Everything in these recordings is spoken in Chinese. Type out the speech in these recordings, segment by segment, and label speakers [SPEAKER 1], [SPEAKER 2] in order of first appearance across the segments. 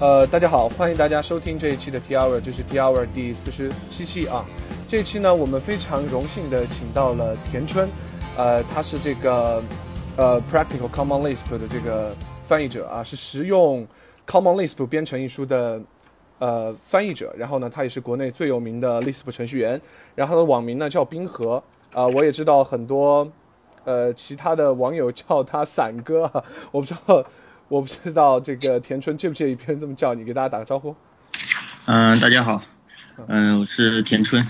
[SPEAKER 1] 呃，大家好，欢迎大家收听这一期的 T Hour，这是 T Hour 第四十七期啊。这一期呢，我们非常荣幸的请到了田春，呃，他是这个呃 Practical Common Lisp 的这个翻译者啊，是实用 Common Lisp 编程一书的呃翻译者。然后呢，他也是国内最有名的 Lisp 程序员。然后他的网名呢叫冰河啊，我也知道很多呃其他的网友叫他伞哥，我不知道。我不知道这个田春介不介意别人这么叫你，给大家打个招呼。
[SPEAKER 2] 嗯，大家好，嗯，我是田春，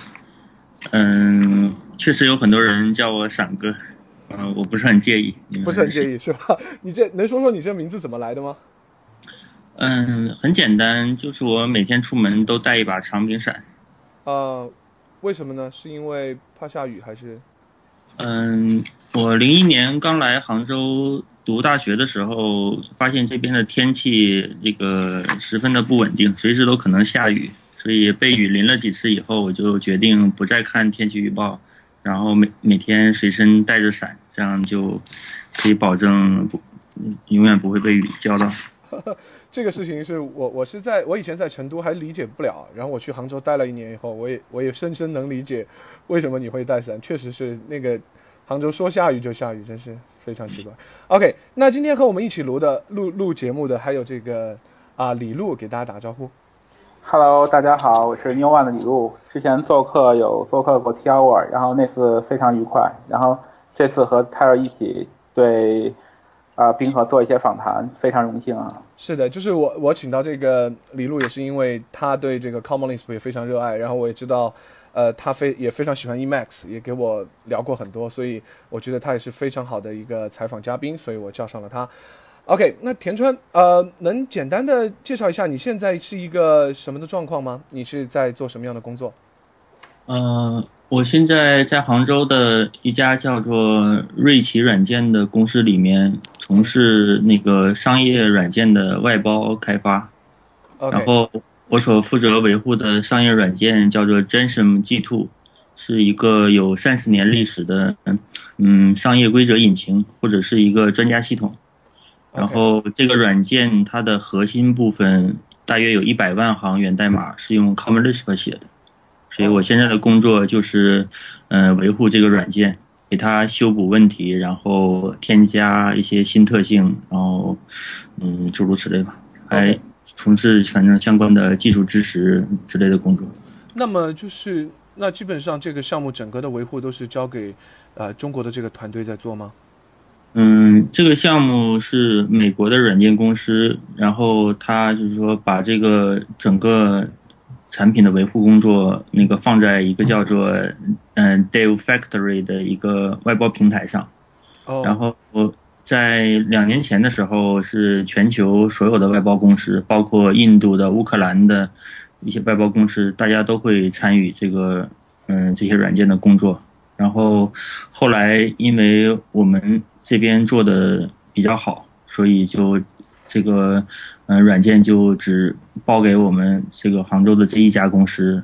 [SPEAKER 2] 嗯，确实有很多人叫我闪哥，嗯，我不是很介意。
[SPEAKER 1] 不是很介意是吧？你这能说说你这名字怎么来的吗？
[SPEAKER 2] 嗯，很简单，就是我每天出门都带一把长柄伞。
[SPEAKER 1] 呃，为什么呢？是因为怕下雨还是？
[SPEAKER 2] 嗯，我零一年刚来杭州。读大学的时候，发现这边的天气这个十分的不稳定，随时都可能下雨，所以被雨淋了几次以后，我就决定不再看天气预报，然后每每天随身带着伞，这样就可以保证不永远不会被雨浇到。
[SPEAKER 1] 这个事情是我我是在我以前在成都还理解不了，然后我去杭州待了一年以后，我也我也深深能理解为什么你会带伞，确实是那个杭州说下雨就下雨，真是。非常奇怪。OK，那今天和我们一起录的录录节目的还有这个啊李璐，给大家打个招呼。
[SPEAKER 3] Hello，大家好，我是 New One 的李璐。之前做客有做客过 T Hour，然后那次非常愉快。然后这次和泰尔一起对啊冰河做一些访谈，非常荣幸啊。
[SPEAKER 1] 是的，就是我我请到这个李璐也是因为他对这个 Common Lisp 也非常热爱，然后我也知道。呃，他非也非常喜欢 Emacs，也给我聊过很多，所以我觉得他也是非常好的一个采访嘉宾，所以我叫上了他。OK，那田川，呃，能简单的介绍一下你现在是一个什么的状况吗？你是在做什么样的工作？
[SPEAKER 2] 嗯，我现在在杭州的一家叫做瑞奇软件的公司里面，从事那个商业软件的外包开发，然后。我所负责维护的商业软件叫做 Gensum G2，是一个有三十年历史的嗯商业规则引擎或者是一个专家系统。然后这个软件它的核心部分大约有一百万行源代码是用 Common Lisp 写的，所以我现在的工作就是嗯维护这个软件，给它修补问题，然后添加一些新特性，然后嗯诸如此类吧，还。从事反正相关的技术支持之类的工作。
[SPEAKER 1] 那么就是那基本上这个项目整个的维护都是交给呃中国的这个团队在做吗？
[SPEAKER 2] 嗯，这个项目是美国的软件公司，然后他就是说把这个整个产品的维护工作那个放在一个叫做嗯 Dev Factory 的一个外包平台上。
[SPEAKER 1] 哦。
[SPEAKER 2] 然后我。在两年前的时候，是全球所有的外包公司，包括印度的、乌克兰的一些外包公司，大家都会参与这个，嗯，这些软件的工作。然后后来，因为我们这边做的比较好，所以就这个，嗯，软件就只包给我们这个杭州的这一家公司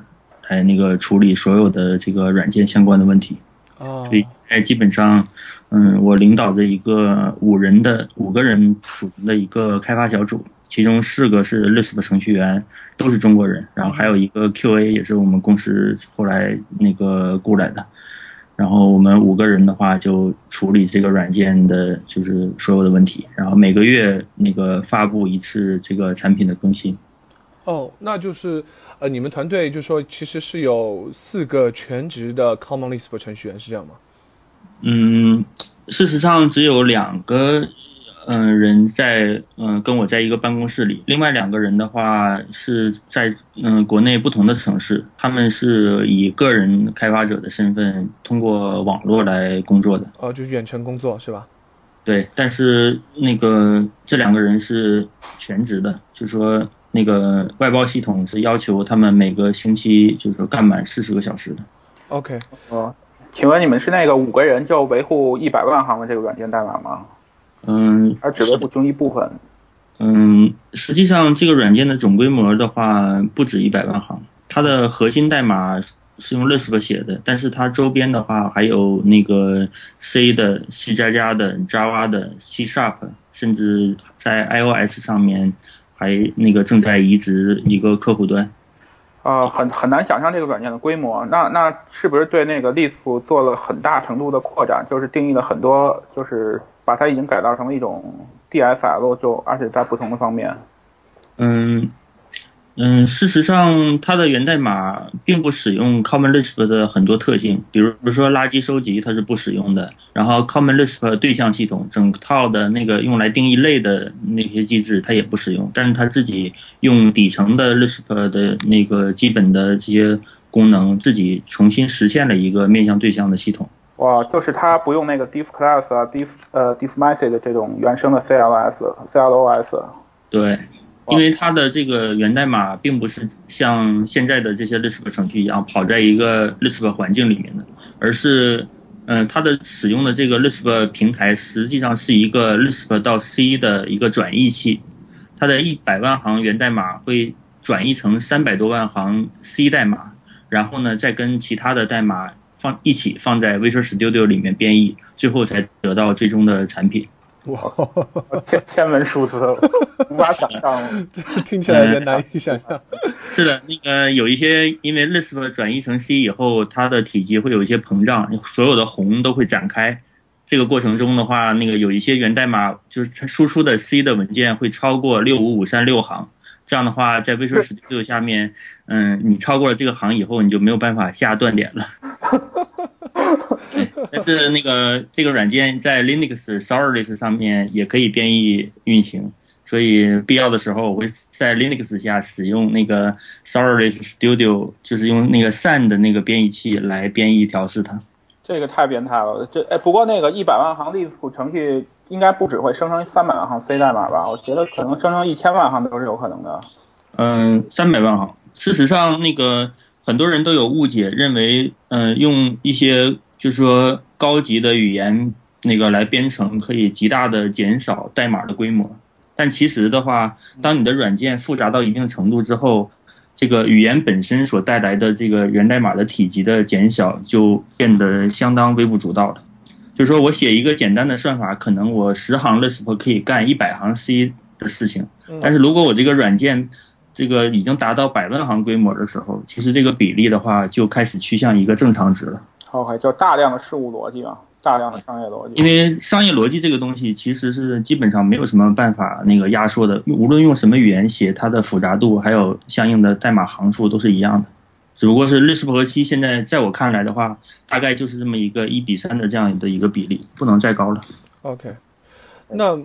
[SPEAKER 2] 来那个处理所有的这个软件相关的问题。
[SPEAKER 1] 哦。
[SPEAKER 2] 所以，哎，基本上。嗯，我领导着一个五人的五个人组成的一个开发小组，其中四个是 Lisp 程序员，都是中国人，然后还有一个 QA 也是我们公司后来那个雇来的，然后我们五个人的话就处理这个软件的就是所有的问题，然后每个月那个发布一次这个产品的更新。
[SPEAKER 1] 哦，那就是呃，你们团队就说其实是有四个全职的 Common Lisp 程序员，是这样吗？
[SPEAKER 2] 嗯，事实上只有两个嗯人在嗯跟我在一个办公室里，另外两个人的话是在嗯国内不同的城市，他们是以个人开发者的身份通过网络来工作的。
[SPEAKER 1] 哦，就是远程工作是吧？
[SPEAKER 2] 对，但是那个这两个人是全职的，就是说那个外包系统是要求他们每个星期就是说干满四十个小时的。
[SPEAKER 1] OK，
[SPEAKER 3] 哦。请问你们是那个五个人就维护一百万行的这个软件代码吗？
[SPEAKER 2] 嗯，
[SPEAKER 3] 而只维护其中一部分。
[SPEAKER 2] 嗯，实际上这个软件的总规模的话不止一百万行，它的核心代码是用 Lisp 写的，但是它周边的话还有那个 C 的、C 加加的、Java 的、C Sharp，甚至在 iOS 上面还那个正在移植一个客户端。
[SPEAKER 3] 啊，很很难想象这个软件的规模。那那是不是对那个 Lisp 做了很大程度的扩展？就是定义了很多，就是把它已经改造成了一种 DSL，就而且在不同的方面。
[SPEAKER 2] 嗯。嗯，事实上，它的源代码并不使用 Common Lisp 的很多特性，比如比如说垃圾收集它是不使用的，然后 Common Lisp 对象系统整套的那个用来定义类的那些机制它也不使用，但是它自己用底层的 Lisp 的那个基本的这些功能，自己重新实现了一个面向对象的系统。
[SPEAKER 3] 哇，就是它不用那个 diff class 啊，diff 呃 diff method 这种原生的 CLS CLOS。
[SPEAKER 2] 对。因为它的这个源代码并不是像现在的这些 Lisp 程序一样跑在一个 Lisp 环境里面的，而是，嗯，它的使用的这个 Lisp 平台实际上是一个 Lisp 到 C 的一个转译器，它的一百万行源代码会转译成三百多万行 C 代码，然后呢，再跟其他的代码放一起放在 Visual Studio 里面编译，最后才得到最终的产品。
[SPEAKER 3] 哇，天天文数字，无法想象，
[SPEAKER 1] 听起来有点难以想象。
[SPEAKER 2] 是的，那个有一些因为 Lisp 转译成 C 以后，它的体积会有一些膨胀，所有的宏都会展开。这个过程中的话，那个有一些源代码就是它输出的 C 的文件会超过六五五三六行。这样的话，在 Visual Studio 下面，嗯，你超过了这个行以后，你就没有办法下断点了。但是那个这个软件在 Linux Serverless 上面也可以编译运行，所以必要的时候我会在 Linux 下使用那个 Serverless Studio，就是用那个 Sun 的那个编译器来编译调试它。
[SPEAKER 3] 这个太变态了，这哎，不过那个一百万行 Lisp 程序应该不只会生成三百万行 C 代码吧？我觉得可能生成一千万行都是有可能的。
[SPEAKER 2] 嗯，三百万行。事实上，那个很多人都有误解，认为嗯用一些就是说高级的语言那个来编程可以极大的减少代码的规模，但其实的话，当你的软件复杂到一定程度之后。这个语言本身所带来的这个源代码的体积的减小，就变得相当微不足道了。就是说我写一个简单的算法，可能我十行的时候可以干一百行 C 的事情，但是如果我这个软件这个已经达到百万行规模的时候，其实这个比例的话就开始趋向一个正常值了。
[SPEAKER 3] OK，叫大量的事物逻辑啊。大量的商业逻辑，
[SPEAKER 2] 因为商业逻辑这个东西其实是基本上没有什么办法那个压缩的，无论用什么语言写，它的复杂度还有相应的代码行数都是一样的，只不过是 Lisp 和 C 现在在我看来的话，大概就是这么一个一比三的这样的一个比例，不能再高了。
[SPEAKER 1] OK，那。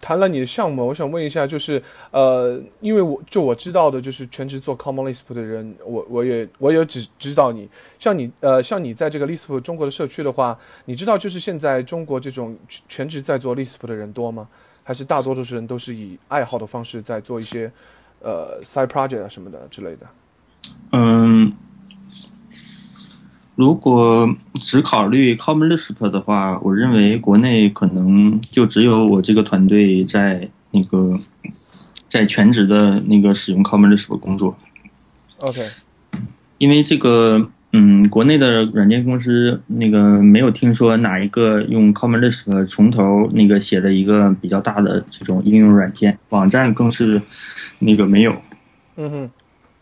[SPEAKER 1] 谈了你的项目，我想问一下，就是呃，因为我就我知道的，就是全职做 Common Lisp 的人，我我也我也只知道你，像你呃，像你在这个 Lisp 中国的社区的话，你知道就是现在中国这种全职在做 Lisp 的人多吗？还是大多数人都是以爱好的方式在做一些呃 side project 啊什么的之类的？
[SPEAKER 2] 嗯。如果只考虑 Common Lisp 的话，我认为国内可能就只有我这个团队在那个在全职的那个使用 Common Lisp 工作。
[SPEAKER 1] OK，
[SPEAKER 2] 因为这个，嗯，国内的软件公司那个没有听说哪一个用 Common Lisp 从头那个写的一个比较大的这种应用软件，网站更是那个没有。
[SPEAKER 1] 嗯哼。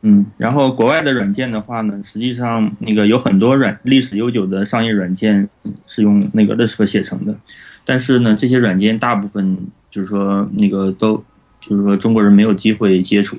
[SPEAKER 2] 嗯，然后国外的软件的话呢，实际上那个有很多软历史悠久的商业软件是用那个 Lisp 写成的，但是呢，这些软件大部分就是说那个都就是说中国人没有机会接触。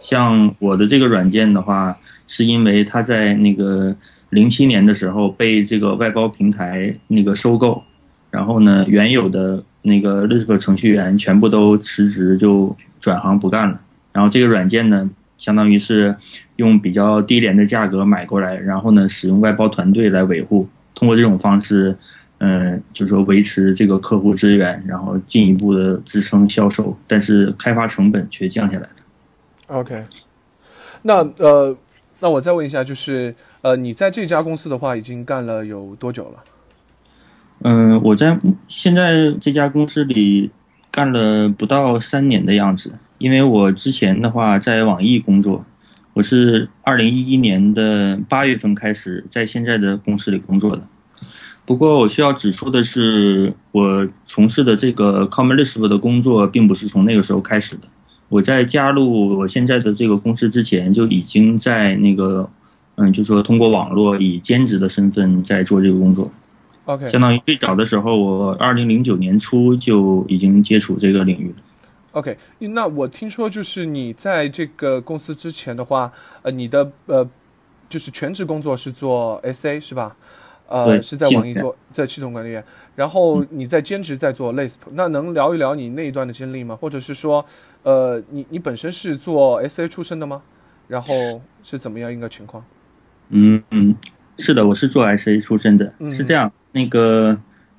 [SPEAKER 2] 像我的这个软件的话，是因为它在那个零七年的时候被这个外包平台那个收购，然后呢，原有的那个 Lisp 程序员全部都辞职就转行不干了，然后这个软件呢。相当于是用比较低廉的价格买过来，然后呢，使用外包团队来维护，通过这种方式，嗯，就是说维持这个客户资源，然后进一步的支撑销售，但是开发成本却降下来了。
[SPEAKER 1] OK，那呃，那我再问一下，就是呃，你在这家公司的话，已经干了有多久了？
[SPEAKER 2] 嗯，我在现在这家公司里干了不到三年的样子。因为我之前的话在网易工作，我是二零一一年的八月份开始在现在的公司里工作的。不过我需要指出的是，我从事的这个 CommonList 的工作并不是从那个时候开始的。我在加入我现在的这个公司之前，就已经在那个，嗯，就说通过网络以兼职的身份在做这个工作。
[SPEAKER 1] OK，
[SPEAKER 2] 相当于最早的时候，我二零零九年初就已经接触这个领域了。
[SPEAKER 1] OK，那我听说就是你在这个公司之前的话，呃，你的呃，就是全职工作是做 SA 是吧？呃，是在网易做在系统管理员，然后你在兼职在做 Lisp，那能聊一聊你那一段的经历吗？或者是说，呃，你你本身是做 SA 出身的吗？然后是怎么样一个情况？
[SPEAKER 2] 嗯嗯，是的，我是做 SA 出身的，
[SPEAKER 1] 嗯
[SPEAKER 2] 是这样。那个，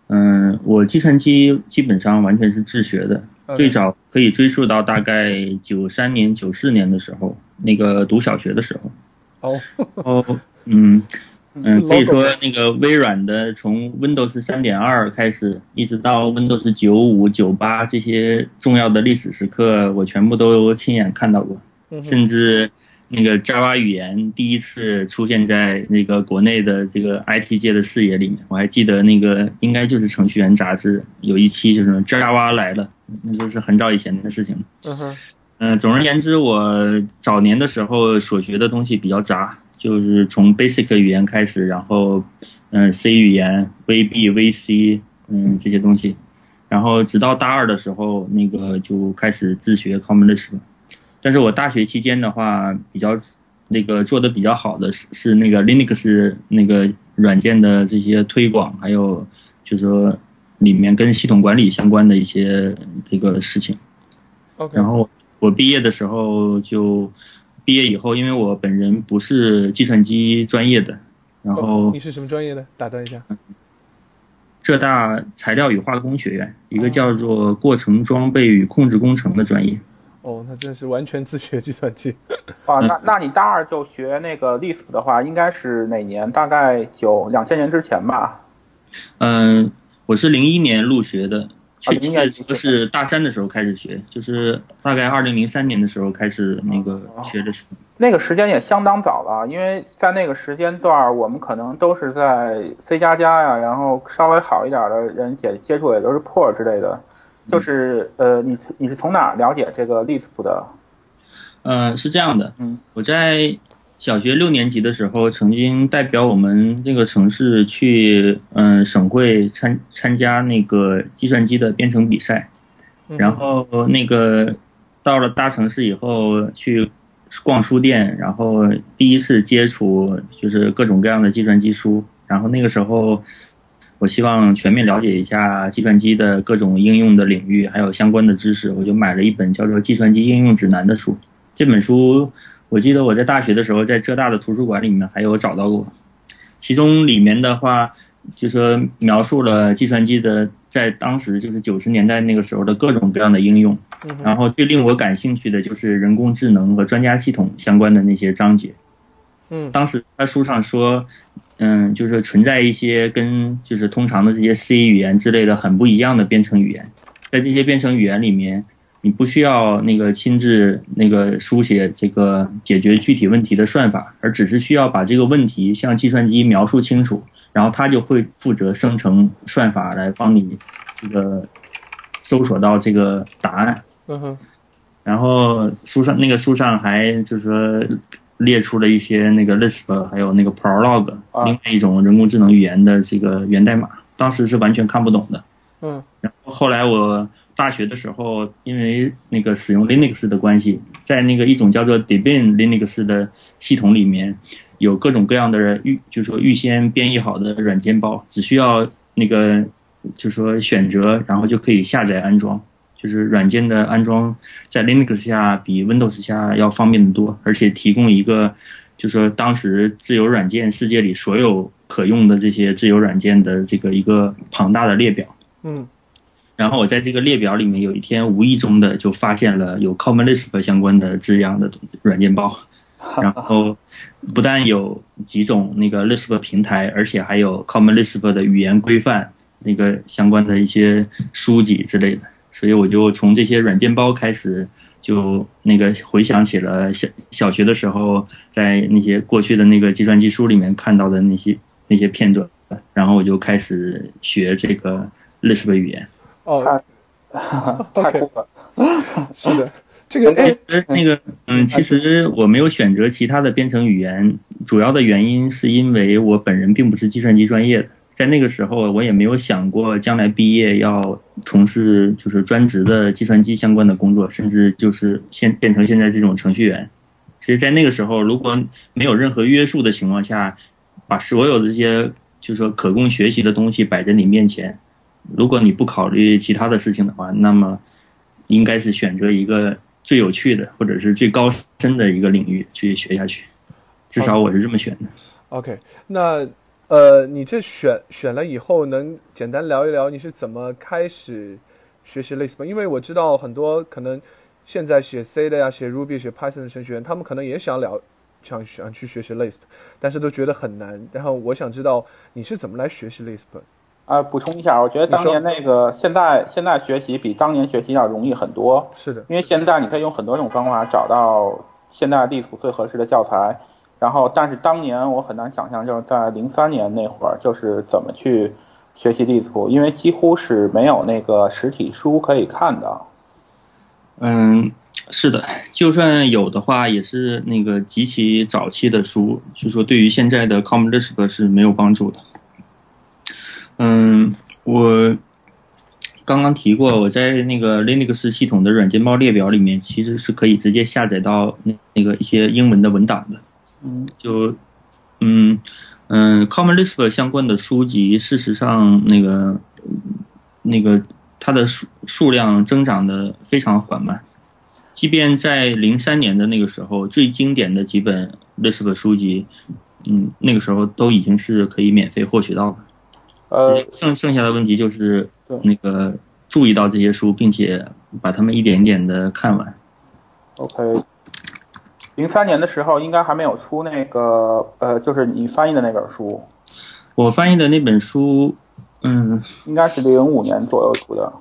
[SPEAKER 2] 嗯，我计算机基本上完全是自学的最早可以追溯到大概九三年、九四年的时候，那个读小学的时候。
[SPEAKER 1] 哦，
[SPEAKER 2] 哦，嗯 嗯，可以说那个微软的从 Windows 三点二开始，一直到 Windows 九五、九八这些重要的历史时刻，我全部都亲眼看到过。
[SPEAKER 1] 嗯
[SPEAKER 2] 甚至那个 Java 语言第一次出现在那个国内的这个 IT 界的视野里面，我还记得那个应该就是程序员杂志有一期就是 Java 来了，那就是很早以前的事情了。
[SPEAKER 1] 嗯哼，
[SPEAKER 2] 嗯、总而言之，我早年的时候所学的东西比较杂，就是从 Basic 语言开始，然后嗯、C 语言、VB、VC 嗯这些东西，然后直到大二的时候，那个就开始自学 Common Lisp。但是我大学期间的话，比较那个做的比较好的是是那个 Linux 那个软件的这些推广，还有就是说里面跟系统管理相关的一些这个事情。
[SPEAKER 1] OK，
[SPEAKER 2] 然后我毕业的时候就毕业以后，因为我本人不是计算机专业的，然
[SPEAKER 1] 哦
[SPEAKER 2] 后
[SPEAKER 1] 你是什么专业的？打断一下。
[SPEAKER 2] 浙大材料与化工学院一个叫做过程装备与控制工程的专业。
[SPEAKER 1] 哦，那真是完全自学计算机。
[SPEAKER 3] 啊，那那你大二就学那个 Lisp 的话，应该是哪年？大概九两千年之前吧。
[SPEAKER 2] 嗯，我是零一年入学的，确
[SPEAKER 3] 01年
[SPEAKER 2] 确实是大三的时候开始学，就是大概二零零三年的时候开始那个学的时候。
[SPEAKER 3] 那个时间也相当早了，因为在那个时间段，我们可能都是在 C 加加呀，然后稍微好一点的人接接触也都是 Perl 之类的。就是呃，你你是从哪了解这个 Lisp 的？
[SPEAKER 2] 嗯，是这样的，
[SPEAKER 3] 嗯，
[SPEAKER 2] 我在小学六年级的时候，曾经代表我们这个城市去嗯省会参参加那个计算机的编程比赛，
[SPEAKER 1] 嗯
[SPEAKER 2] 然后那个到了大城市以后去逛书店，然后第一次接触就是各种各样的计算机书，然后那个时候。我希望全面了解一下计算机的各种应用的领域，还有相关的知识，我就买了一本叫做《计算机应用指南》的书。这本书我记得我在大学的时候在浙大的图书馆里面还有找到过，其中里面的话就说描述了计算机的在当时就是九十年代那个时候的各种各样的应用，
[SPEAKER 1] 嗯
[SPEAKER 2] 然后最令我感兴趣的就是人工智能和专家系统相关的那些章节。
[SPEAKER 1] 嗯。
[SPEAKER 2] 当时他书上说，嗯，就是存在一些跟就是通常的这些 C 语言之类的很不一样的编程语言，在这些编程语言里面，你不需要那个亲自那个书写这个解决具体问题的算法，而只是需要把这个问题向计算机描述清楚，然后它就会负责生成算法来帮你这个搜索到这个答案。
[SPEAKER 1] 嗯哼，
[SPEAKER 2] 然后书上那个书上还就是说列出了一些那个 Lisp 还有那个 Prolog
[SPEAKER 3] 啊
[SPEAKER 2] 另外一种人工智能语言的这个源代码，当时是完全看不懂的。
[SPEAKER 1] 嗯
[SPEAKER 2] 然后后来我大学的时候，因为那个使用 Linux 的关系，在那个一种叫做 Debian Linux 的系统里面，有各种各样的预，就是说预先编译好的软件包，只需要那个就是说选择，然后就可以下载安装。就是软件的安装在 Linux 下比 Windows 下要方便得多，而且提供一个，就是说当时自由软件世界里所有可用的这些自由软件的这个一个庞大的列表。
[SPEAKER 1] 嗯
[SPEAKER 2] 然后我在这个列表里面有一天无意中的就发现了有 Common Lisp 相关的这样的软件包，然后不但有几种那个 Lisp 平台，而且还有 Common Lisp 的语言规范那个相关的一些书籍之类的，所以我就从这些软件包开始，就那个回想起了小小学的时候在那些过去的那个计算机书里面看到的那些那些片段，然后我就开始学这个 Lisp 语言。
[SPEAKER 1] 哦，
[SPEAKER 3] 太酷 了。
[SPEAKER 1] 是的，这个
[SPEAKER 2] 其实那个嗯，其实我没有选择其他的编程语言，主要的原因是因为我本人并不是计算机专业的，在那个时候我也没有想过将来毕业要从事就是专职的计算机相关的工作，甚至就是现变成现在这种程序员。其实，在那个时候，如果没有任何约束的情况下，把所有的这些就是说可供学习的东西摆在你面前，如果你不考虑其他的事情的话，那么应该是选择一个。最有趣的，或者是最高深的一个领域去学下去，至少我是这么选的。
[SPEAKER 1] OK，那呃，你这选选了以后，能简单聊一聊你是怎么开始学习 Lisp？因为我知道很多可能现在写 C 的呀、写 Ruby、写 Python 的程序员，他们可能也想聊，想想去学习 Lisp，但是都觉得很难。然后我想知道你是怎么来学习 Lisp？
[SPEAKER 3] 啊，补充一下，我觉得当年那个现在现在学习比当年学习要容易很多。
[SPEAKER 1] 是的，
[SPEAKER 3] 因为现在你可以用很多种方法找到现在地图最合适的教材。然后，但是当年我很难想象，就是在零三年那会儿，就是怎么去学习地图，因为几乎是没有那个实体书可以看的。
[SPEAKER 2] 嗯，是的，就算有的话，也是那个极其早期的书，所以说对于现在的 Common Lisp 是没有帮助的。嗯，我刚刚提过，我在那个 Linux 系统的软件包列表里面，其实是可以直接下载到那那个一些英文的文档的。
[SPEAKER 3] 嗯，
[SPEAKER 2] 就嗯嗯，Common Lisp 相关的书籍，事实上那个那个它的数数量增长的非常缓慢。即便在零三年的那个时候，最经典的几本 Lisp 书籍，嗯，那个时候都已经是可以免费获取到的。
[SPEAKER 3] 呃，
[SPEAKER 2] 剩剩下的问题就是那个注意到这些书，并且把它们一点一点的看完。
[SPEAKER 3] OK，零三年的时候应该还没有出那个呃，就是你翻译的那本书。
[SPEAKER 2] 我翻译的那本书，嗯，
[SPEAKER 3] 应该是零五年左右出的，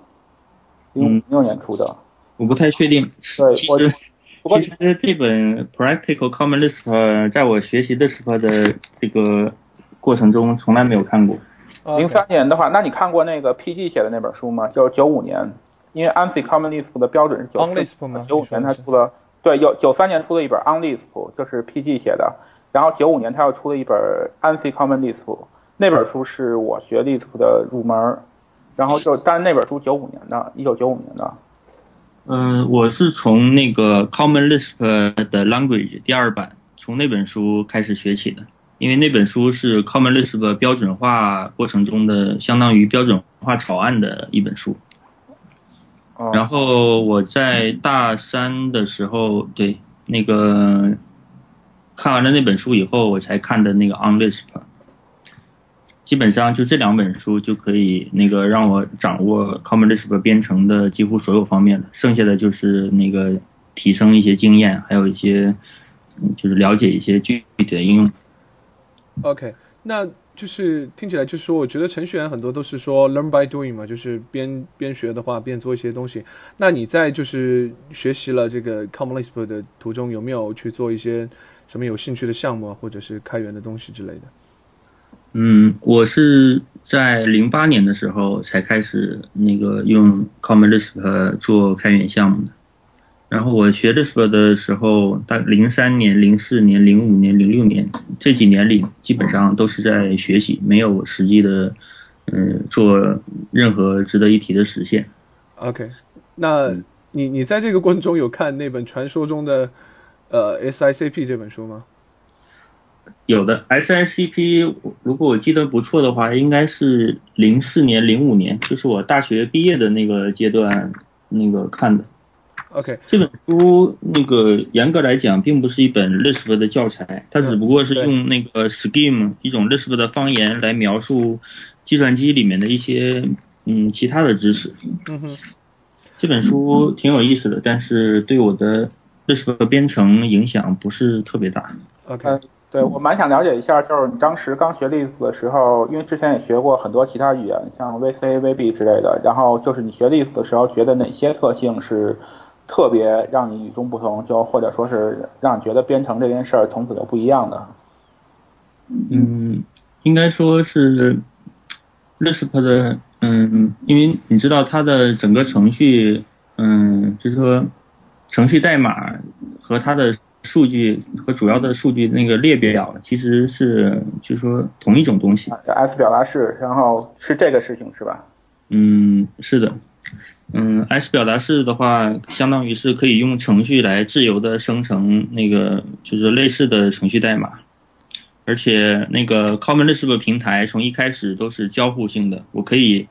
[SPEAKER 3] 零六年出的。
[SPEAKER 2] 我不太确定。
[SPEAKER 3] 对，
[SPEAKER 2] 其实其实这本 Practical Common List 在我学习的时候的这个过程中，从来没有看过。
[SPEAKER 3] 零三年的话，那你看过那个 PG 写的那本书吗？就是九五年，因为 ANSI Common Lisp 的标准是九四，九五年他出了，对，有九三年出了一本 On Lisp，就是 PG 写的，然后九五年他又出了一本 ANSI Common Lisp，那本书是我学 Lisp 的入门，然后就，但是那本书九五年的，一九九五年的。
[SPEAKER 2] 嗯，我是从那个 Common Lisp 的 Language 第二版，从那本书开始学起的。因为那本书是 Common Lisp 标准化过程中的相当于标准化草案的一本书。然后我在大三的时候，对那个看完了那本书以后，我才看的那个 On Lisp。基本上就这两本书就可以那个让我掌握 Common Lisp 编程的几乎所有方面了，剩下的就是那个提升一些经验，还有一些就是了解一些具体的应用。
[SPEAKER 1] OK，那就是听起来就是说，我觉得程序员很多都是说 learn by doing 嘛，就是边边学的话边做一些东西。那你在就是学习了这个 Common Lisp 的途中，有没有去做一些什么有兴趣的项目啊，或者是开源的东西之类的？
[SPEAKER 2] 嗯，我是在零八年的时候才开始那个用 Common Lisp 做开源项目的。然后我学 Lisp 的时候，大零三年、零四年、零五年、零六年这几年里，基本上都是在学习，没有实际的，嗯，做任何值得一提的实现。
[SPEAKER 1] OK，那你你在这个过程中有看那本传说中的呃 SICP 这本书吗？
[SPEAKER 2] 有的，SICP 如果我记得不错的话，应该是零四年、零五年，就是我大学毕业的那个阶段那个看的。
[SPEAKER 1] OK，
[SPEAKER 2] 这本书那个严格来讲，并不是一本 Lisp 的教材，它只不过是用那个 Scheme 一种 Lisp 的方言来描述计算机里面的一些嗯其他的知识。
[SPEAKER 1] 嗯哼，
[SPEAKER 2] 这本书挺有意思的，但是对我的 Lisp 编程影响不是特别大。
[SPEAKER 1] OK，
[SPEAKER 3] 对我蛮想了解一下，就是你当时刚学 Lisp 的时候，因为之前也学过很多其他语言，像 VC、VB 之类的，然后就是你学 Lisp 的时候，觉得哪些特性是？特别让你与众不同，就或者说是让你觉得编程这件事儿从此就不一样的。
[SPEAKER 2] 嗯，应该说是 Lisp 的，嗯，因为你知道它的整个程序，嗯，就是说程序代码和它的数据和主要的数据那个列表其实是就是说同一种东西。
[SPEAKER 3] S 表达式，然后是这个事情是吧？
[SPEAKER 2] 嗯，是的。嗯，S 表达式的话，相当于是可以用程序来自由的生成那个就是类似的程序代码，而且那个 Common Lisp 平台从一开始都是交互性的，我可以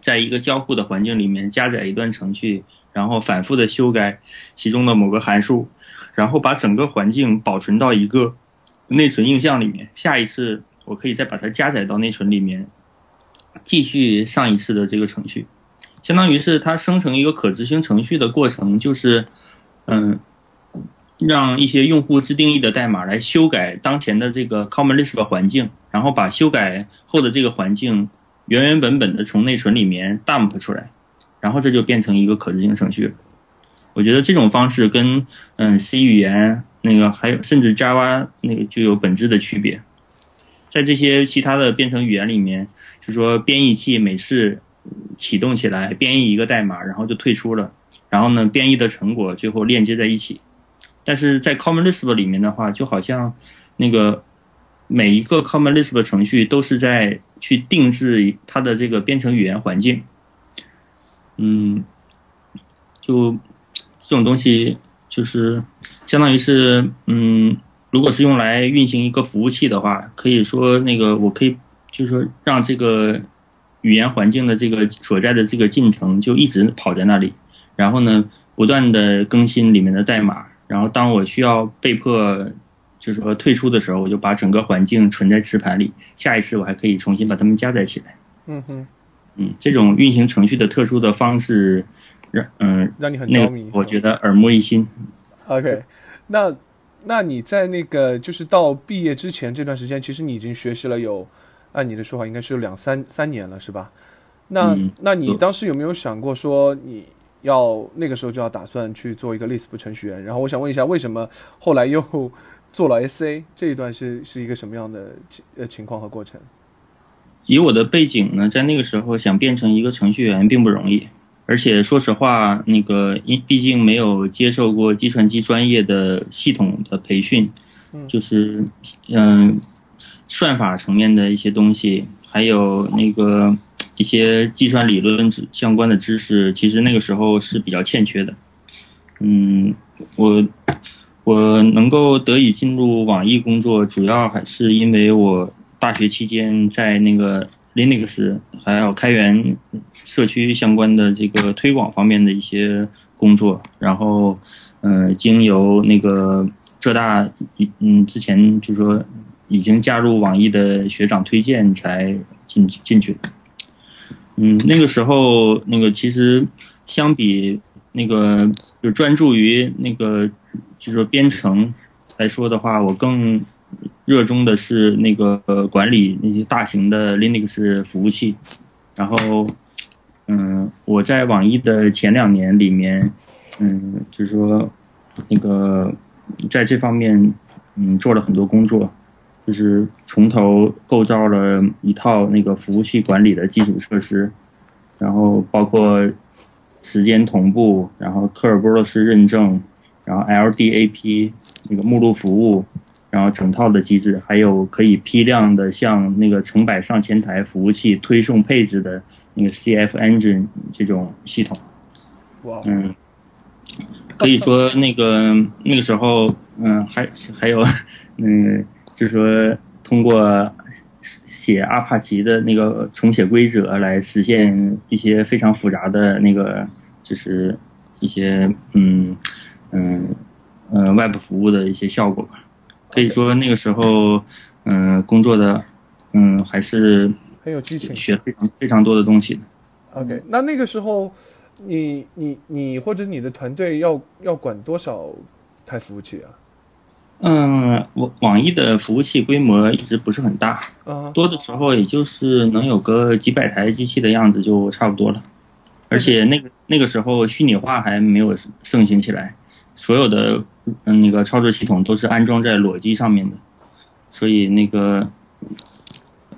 [SPEAKER 2] 在一个交互的环境里面加载一段程序，然后反复的修改其中的某个函数，然后把整个环境保存到一个内存映像里面，下一次我可以再把它加载到内存里面，继续上一次的这个程序。相当于是它生成一个可执行程序的过程，就是，嗯，让一些用户自定义的代码来修改当前的这个 Common Lisp 环境，然后把修改后的这个环境原原本本的从内存里面 dump 出来，然后这就变成一个可执行程序。我觉得这种方式跟嗯 C 语言那个还有甚至 Java 那个就有本质的区别。在这些其他的编程语言里面，就说编译器每次启动起来编译一个代码，然后就退出了，然后呢编译的成果最后链接在一起。但是在 Common Lisp 里面的话，就好像那个每一个 Common Lisp 程序都是在去定制它的这个编程语言环境。嗯，就这种东西就是相当于是嗯，如果是用来运行一个服务器的话，可以说那个我可以就是说让这个语言环境的这个所在的这个进程就一直跑在那里，然后呢不断的更新里面的代码，然后当我需要被迫就是说退出的时候，我就把整个环境存在磁盘里，下一次我还可以重新把它们加载起来。
[SPEAKER 1] 嗯哼，
[SPEAKER 2] 嗯，这种运行程序的特殊的方式，让嗯
[SPEAKER 1] 让你很
[SPEAKER 2] 那个
[SPEAKER 1] 着迷。
[SPEAKER 2] 我觉得耳目一新。
[SPEAKER 1] OK，那那你在那个就是到毕业之前这段时间，其实你已经学习了有，按你的说法应该是有两三三年了，是吧？那、
[SPEAKER 2] 嗯
[SPEAKER 1] 那你
[SPEAKER 2] 呃
[SPEAKER 1] 当时有没有想过说你要那个时候就要打算去做一个 Lisp 程序员？然后我想问一下，为什么后来又做了 SA？这一段是是一个什么样的情呃情况和过程？
[SPEAKER 2] 以我的背景呢，在那个时候想变成一个程序员并不容易，而且说实话，那个因毕竟没有接受过计算机专业的系统的培训，
[SPEAKER 1] 嗯
[SPEAKER 2] 就是嗯、算法层面的一些东西，还有那个一些计算理论相关的知识，其实那个时候是比较欠缺的。嗯，我我能够得以进入网易工作，主要还是因为我大学期间在那个 Linux 还有开源社区相关的这个推广方面的一些工作，然后呃，经由那个浙大嗯之前就说已经加入网易的学长推荐才进进去的。嗯，那个时候那个其实相比那个就专注于那个就是说编程来说的话，我更热衷的是那个管理那些大型的 Linux 服务器。然后，嗯，我在网易的前两年里面，嗯，就是说那个在这方面，嗯，做了很多工作，就是从头构造了一套那个服务器管理的基础设施，然后包括时间同步，然后科尔波罗斯认证，然后 LDAP 那个目录服务，然后整套的机制，还有可以批量的向那个成百上千台服务器推送配置的那个 CF Engine 这种系统。
[SPEAKER 1] 哇，
[SPEAKER 2] 嗯，可以说那个那个时候，嗯，还还有，嗯，就是说通过写阿帕奇的那个重写规则来实现一些非常复杂的那个，就是一些嗯嗯呃 Web 服务的一些效果吧。可以说那个时候，嗯，工作的嗯还是
[SPEAKER 1] 很有激情。
[SPEAKER 2] 学非常非常多的东西的。
[SPEAKER 1] OK，那那个时候，你你你或者你的团队要要管多少台服务器啊？
[SPEAKER 2] 嗯，网网易的服务器规模一直不是很大，
[SPEAKER 1] 啊，
[SPEAKER 2] 多的时候也就是能有个几百台机器的样子就差不多了。而且那个那个时候虚拟化还没有盛行起来，所有的嗯那个操作系统都是安装在裸机上面的，所以那个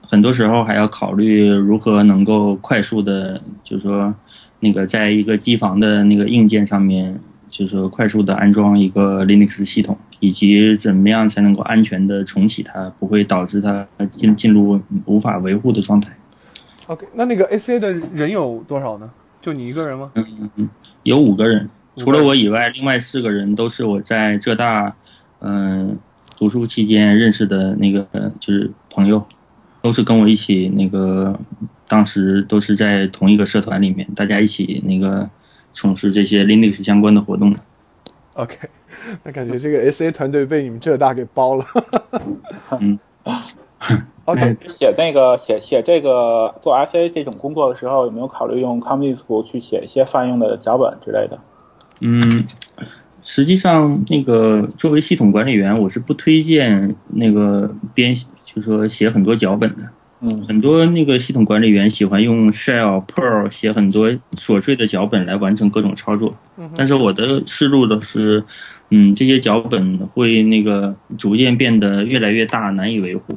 [SPEAKER 2] 很多时候还要考虑如何能够快速的，就是说那个在一个机房的那个硬件上面就是说快速的安装一个 Linux 系统，以及怎么样才能够安全的重启它，不会导致它进进入无法维护的状态。
[SPEAKER 1] OK，那那个 SA 的人有多少呢？就你一个人吗？
[SPEAKER 2] 嗯，有五个人，除了我以外，另外四个人都是我在浙大嗯、读书期间认识的那个就是朋友，都是跟我一起那个当时都是在同一个社团里面，大家一起那个从事这些 Linux 相关的活动的。
[SPEAKER 1] OK，那感觉这个 SA 团队被你们浙大给包了。
[SPEAKER 2] 嗯
[SPEAKER 1] OK，
[SPEAKER 3] 写那个写写这个做 SA 这种工作的时候，有没有考虑用 ComDisc 去写一些泛用的脚本之类的？
[SPEAKER 2] 嗯，实际上，那个作为系统管理员，我是不推荐那个编，就是说写很多脚本的。
[SPEAKER 3] 嗯
[SPEAKER 2] 很多那个系统管理员喜欢用 Shell、Perl 写很多琐碎的脚本来完成各种操作，但是我的思路的是，嗯，这些脚本会那个逐渐变得越来越大，难以维护。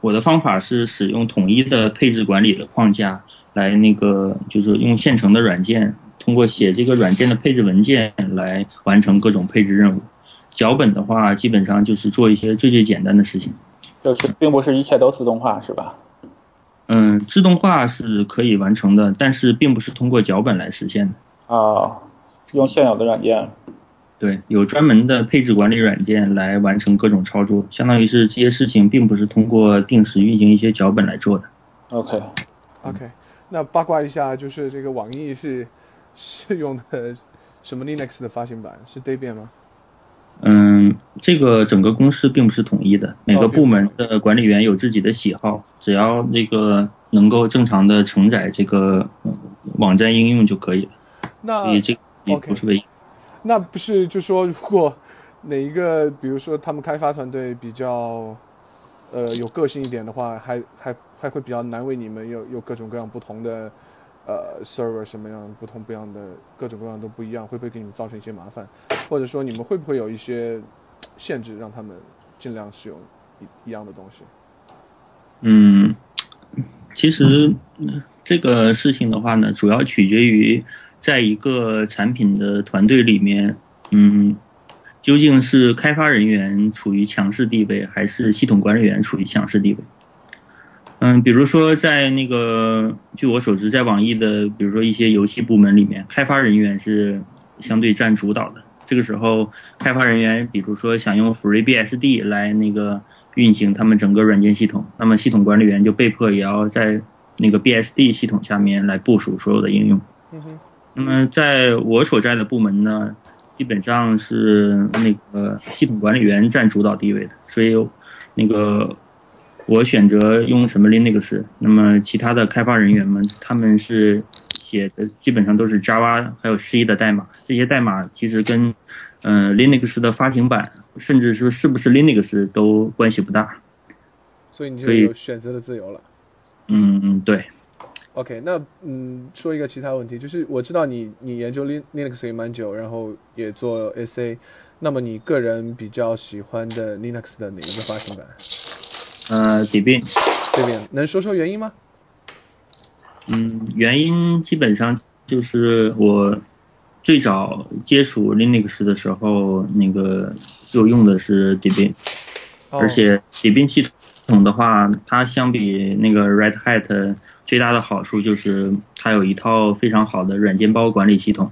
[SPEAKER 2] 我的方法是使用统一的配置管理的框架来那个，就是用现成的软件，通过写这个软件的配置文件来完成各种配置任务。脚本的话，基本上就是做一些最最简单的事情。
[SPEAKER 3] 就是并不是一切都自动化，是吧？
[SPEAKER 2] 嗯，自动化是可以完成的，但是并不是通过脚本来实现的。
[SPEAKER 3] 啊、用现有的软件。
[SPEAKER 2] 对，有专门的配置管理软件来完成各种操作，相当于是这些事情并不是通过定时运行一些脚本来做的。
[SPEAKER 1] OK，OK，那八卦一下，就是这个网易是是用的什么 Linux 的发行版？是 Debian 吗？
[SPEAKER 2] 嗯，这个整个公司并不是统一的，每个部门的管理员有自己的喜好，只要那个能够正常的承载这个呃网站应用就可以了。
[SPEAKER 1] 那
[SPEAKER 2] 所以这不是唯一。
[SPEAKER 1] 那不是就说，如果哪一个，比如说他们开发团队比较，呃，有个性一点的话，还还还会比较难为你们有有各种各样不同的，呃，server 什么样不同不一样的各种各样都不一样，会不会给你们造成一些麻烦？或者说你们会不会有一些限制，让他们尽量使用一一样的东西？
[SPEAKER 2] 嗯，其实这个事情的话呢，主要取决于在一个产品的团队里面，嗯，究竟是开发人员处于强势地位，还是系统管理员处于强势地位？嗯，比如说在那个，据我所知，在网易的，比如说一些游戏部门里面，开发人员是相对占主导的。这个时候，开发人员比如说想用 FreeBSD 来那个运行他们整个软件系统，那么系统管理员就被迫也要在那个 BSD 系统下面来部署所有的应用。
[SPEAKER 1] 嗯哼，
[SPEAKER 2] 那么在我所在的部门呢，基本上是那个系统管理员占主导地位的，所以那个我选择用什么 Linux，那么其他的开发人员们他们是写的基本上都是 Java 还有 C 的代码，这些代码其实跟呃 Linux 的发行版，甚至说是不是 Linux 都关系不大。
[SPEAKER 1] 所以你就有选择的自由了。
[SPEAKER 2] 嗯嗯，对。
[SPEAKER 1] OK，那嗯，说一个其他问题，就是我知道你你研究 Lin Linux 也蛮久，然后也做 SA，那么你个人比较喜欢的 Linux 的哪一个发行版？
[SPEAKER 2] 呃，Debian，
[SPEAKER 1] 这边能说说原因吗？
[SPEAKER 2] 嗯，原因基本上就是我最早接触 Linux 的时候，那个就用的是 Debian，、
[SPEAKER 1] 哦。
[SPEAKER 2] 而且 Debian 系统的话，它相比那个 Red Hat 最大的好处就是它有一套非常好的软件包管理系统，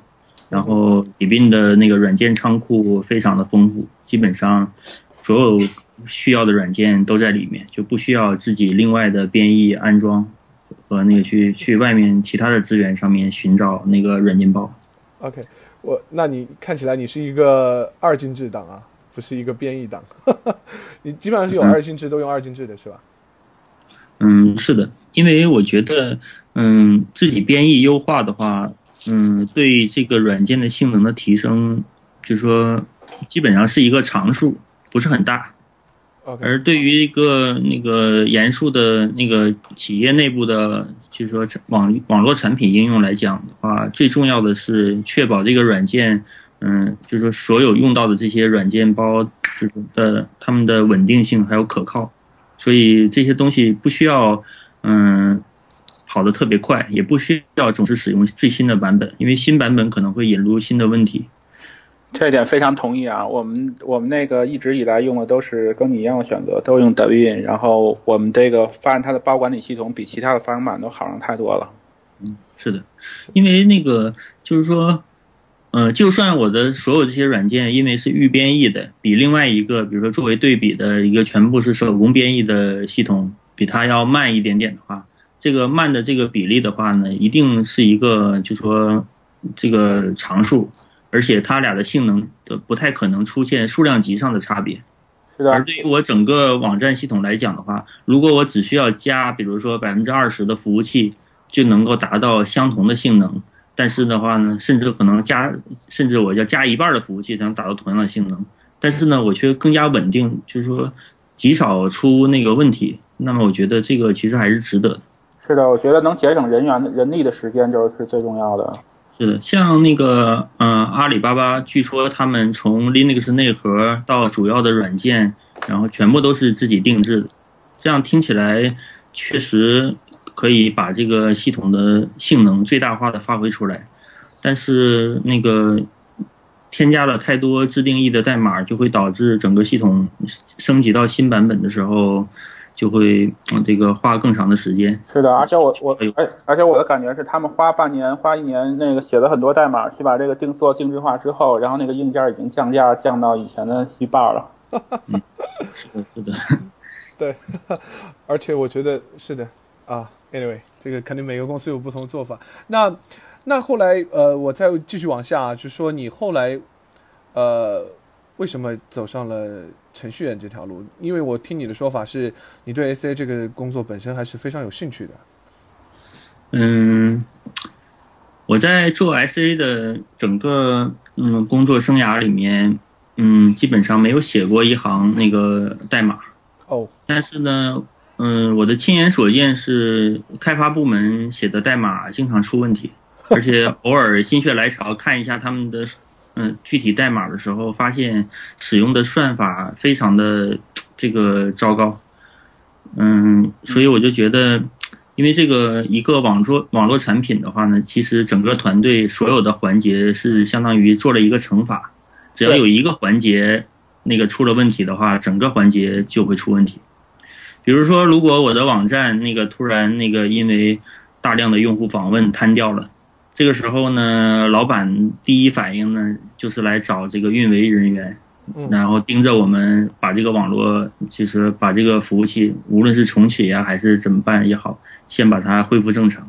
[SPEAKER 2] 然后 Debian 的那个软件仓库非常的丰富，基本上所有需要的软件都在里面，就不需要自己另外的编译安装。和那个去去外面其他的资源上面寻找那个软件包。
[SPEAKER 1] OK，我那你看起来你是一个二进制党啊，不是一个编译党。你基本上是有二进制都用二进制的是吧？
[SPEAKER 2] 嗯，是的，因为我觉得，嗯，自己编译优化的话，嗯，对这个软件的性能的提升，就是说基本上是一个常数，不是很大。而对于一个那个严肃的那个企业内部的，就是说网网络产品应用来讲的话，最重要的是确保这个软件，嗯，就是说所有用到的这些软件包是的它们的稳定性还有可靠，所以这些东西不需要嗯跑得特别快，也不需要总是使用最新的版本，因为新版本可能会引入新的问题。
[SPEAKER 3] 这一点非常同意啊！我们我们那个一直以来用的都是跟你一样的选择，都用德运，然后我们这个发现它的包管理系统比其他的发行版都好上太多了。
[SPEAKER 2] 嗯，是的，因为那个就是说，呃，就算我的所有这些软件因为是预编译的，比另外一个比如说作为对比的一个全部是手工编译的系统，比它要慢一点点的话，这个慢的这个比例的话呢，一定是一个就说这个常数。而且它俩的性能的不太可能出现数量级上的差别，
[SPEAKER 3] 是的。
[SPEAKER 2] 而对于我整个网站系统来讲的话，如果我只需要加，比如说百分之二十的服务器就能够达到相同的性能，但是的话呢，甚至可能加，甚至我要加一半的服务器才能达到同样的性能，但是呢，我却更加稳定，就是说极少出那个问题。那么我觉得这个其实还是值得的。
[SPEAKER 3] 是的，我觉得能节省人员人力的时间就是最重要的。
[SPEAKER 2] 是的，像那个，嗯，阿里巴巴，据说他们从 Linux 内核到主要的软件，然后全部都是自己定制的，这样听起来确实可以把这个系统的性能最大化的发挥出来。但是那个添加了太多自定义的代码，就会导致整个系统升级到新版本的时候。就会这个花更长的时间。
[SPEAKER 3] 是的，而且我我而，而且我的感觉是，他们花半年、花一年，那个写了很多代码去把这个定做定制化之后，然后那个硬件已经降价降到以前的一半了。
[SPEAKER 2] 嗯，是的，是的。
[SPEAKER 1] 对，而且我觉得是的啊。Anyway，这个肯定每个公司有不同的做法。那那后来呃，我再继续往下，就说你后来呃。为什么走上了程序员这条路？因为我听你的说法是，你对 SA 这个工作本身还是非常有兴趣的。
[SPEAKER 2] 嗯，我在做 SA 的整个嗯工作生涯里面，嗯，基本上没有写过一行那个代码。
[SPEAKER 1] 哦。
[SPEAKER 2] 但是呢，嗯，我的亲眼所见是，开发部门写的代码经常出问题，而且偶尔心血来潮看一下他们的。嗯，具体代码的时候发现使用的算法非常的这个糟糕，嗯，所以我就觉得，因为这个一个网络网络产品的话呢，其实整个团队所有的环节是相当于做了一个乘法，只要有一个环节那个出了问题的话，整个环节就会出问题。比如说，如果我的网站那个突然那个因为大量的用户访问瘫掉了。这个时候呢，老板第一反应呢就是来找这个运维人员，然后盯着我们把这个网络，就是把这个服务器，无论是重启呀还是怎么办也好，先把它恢复正常。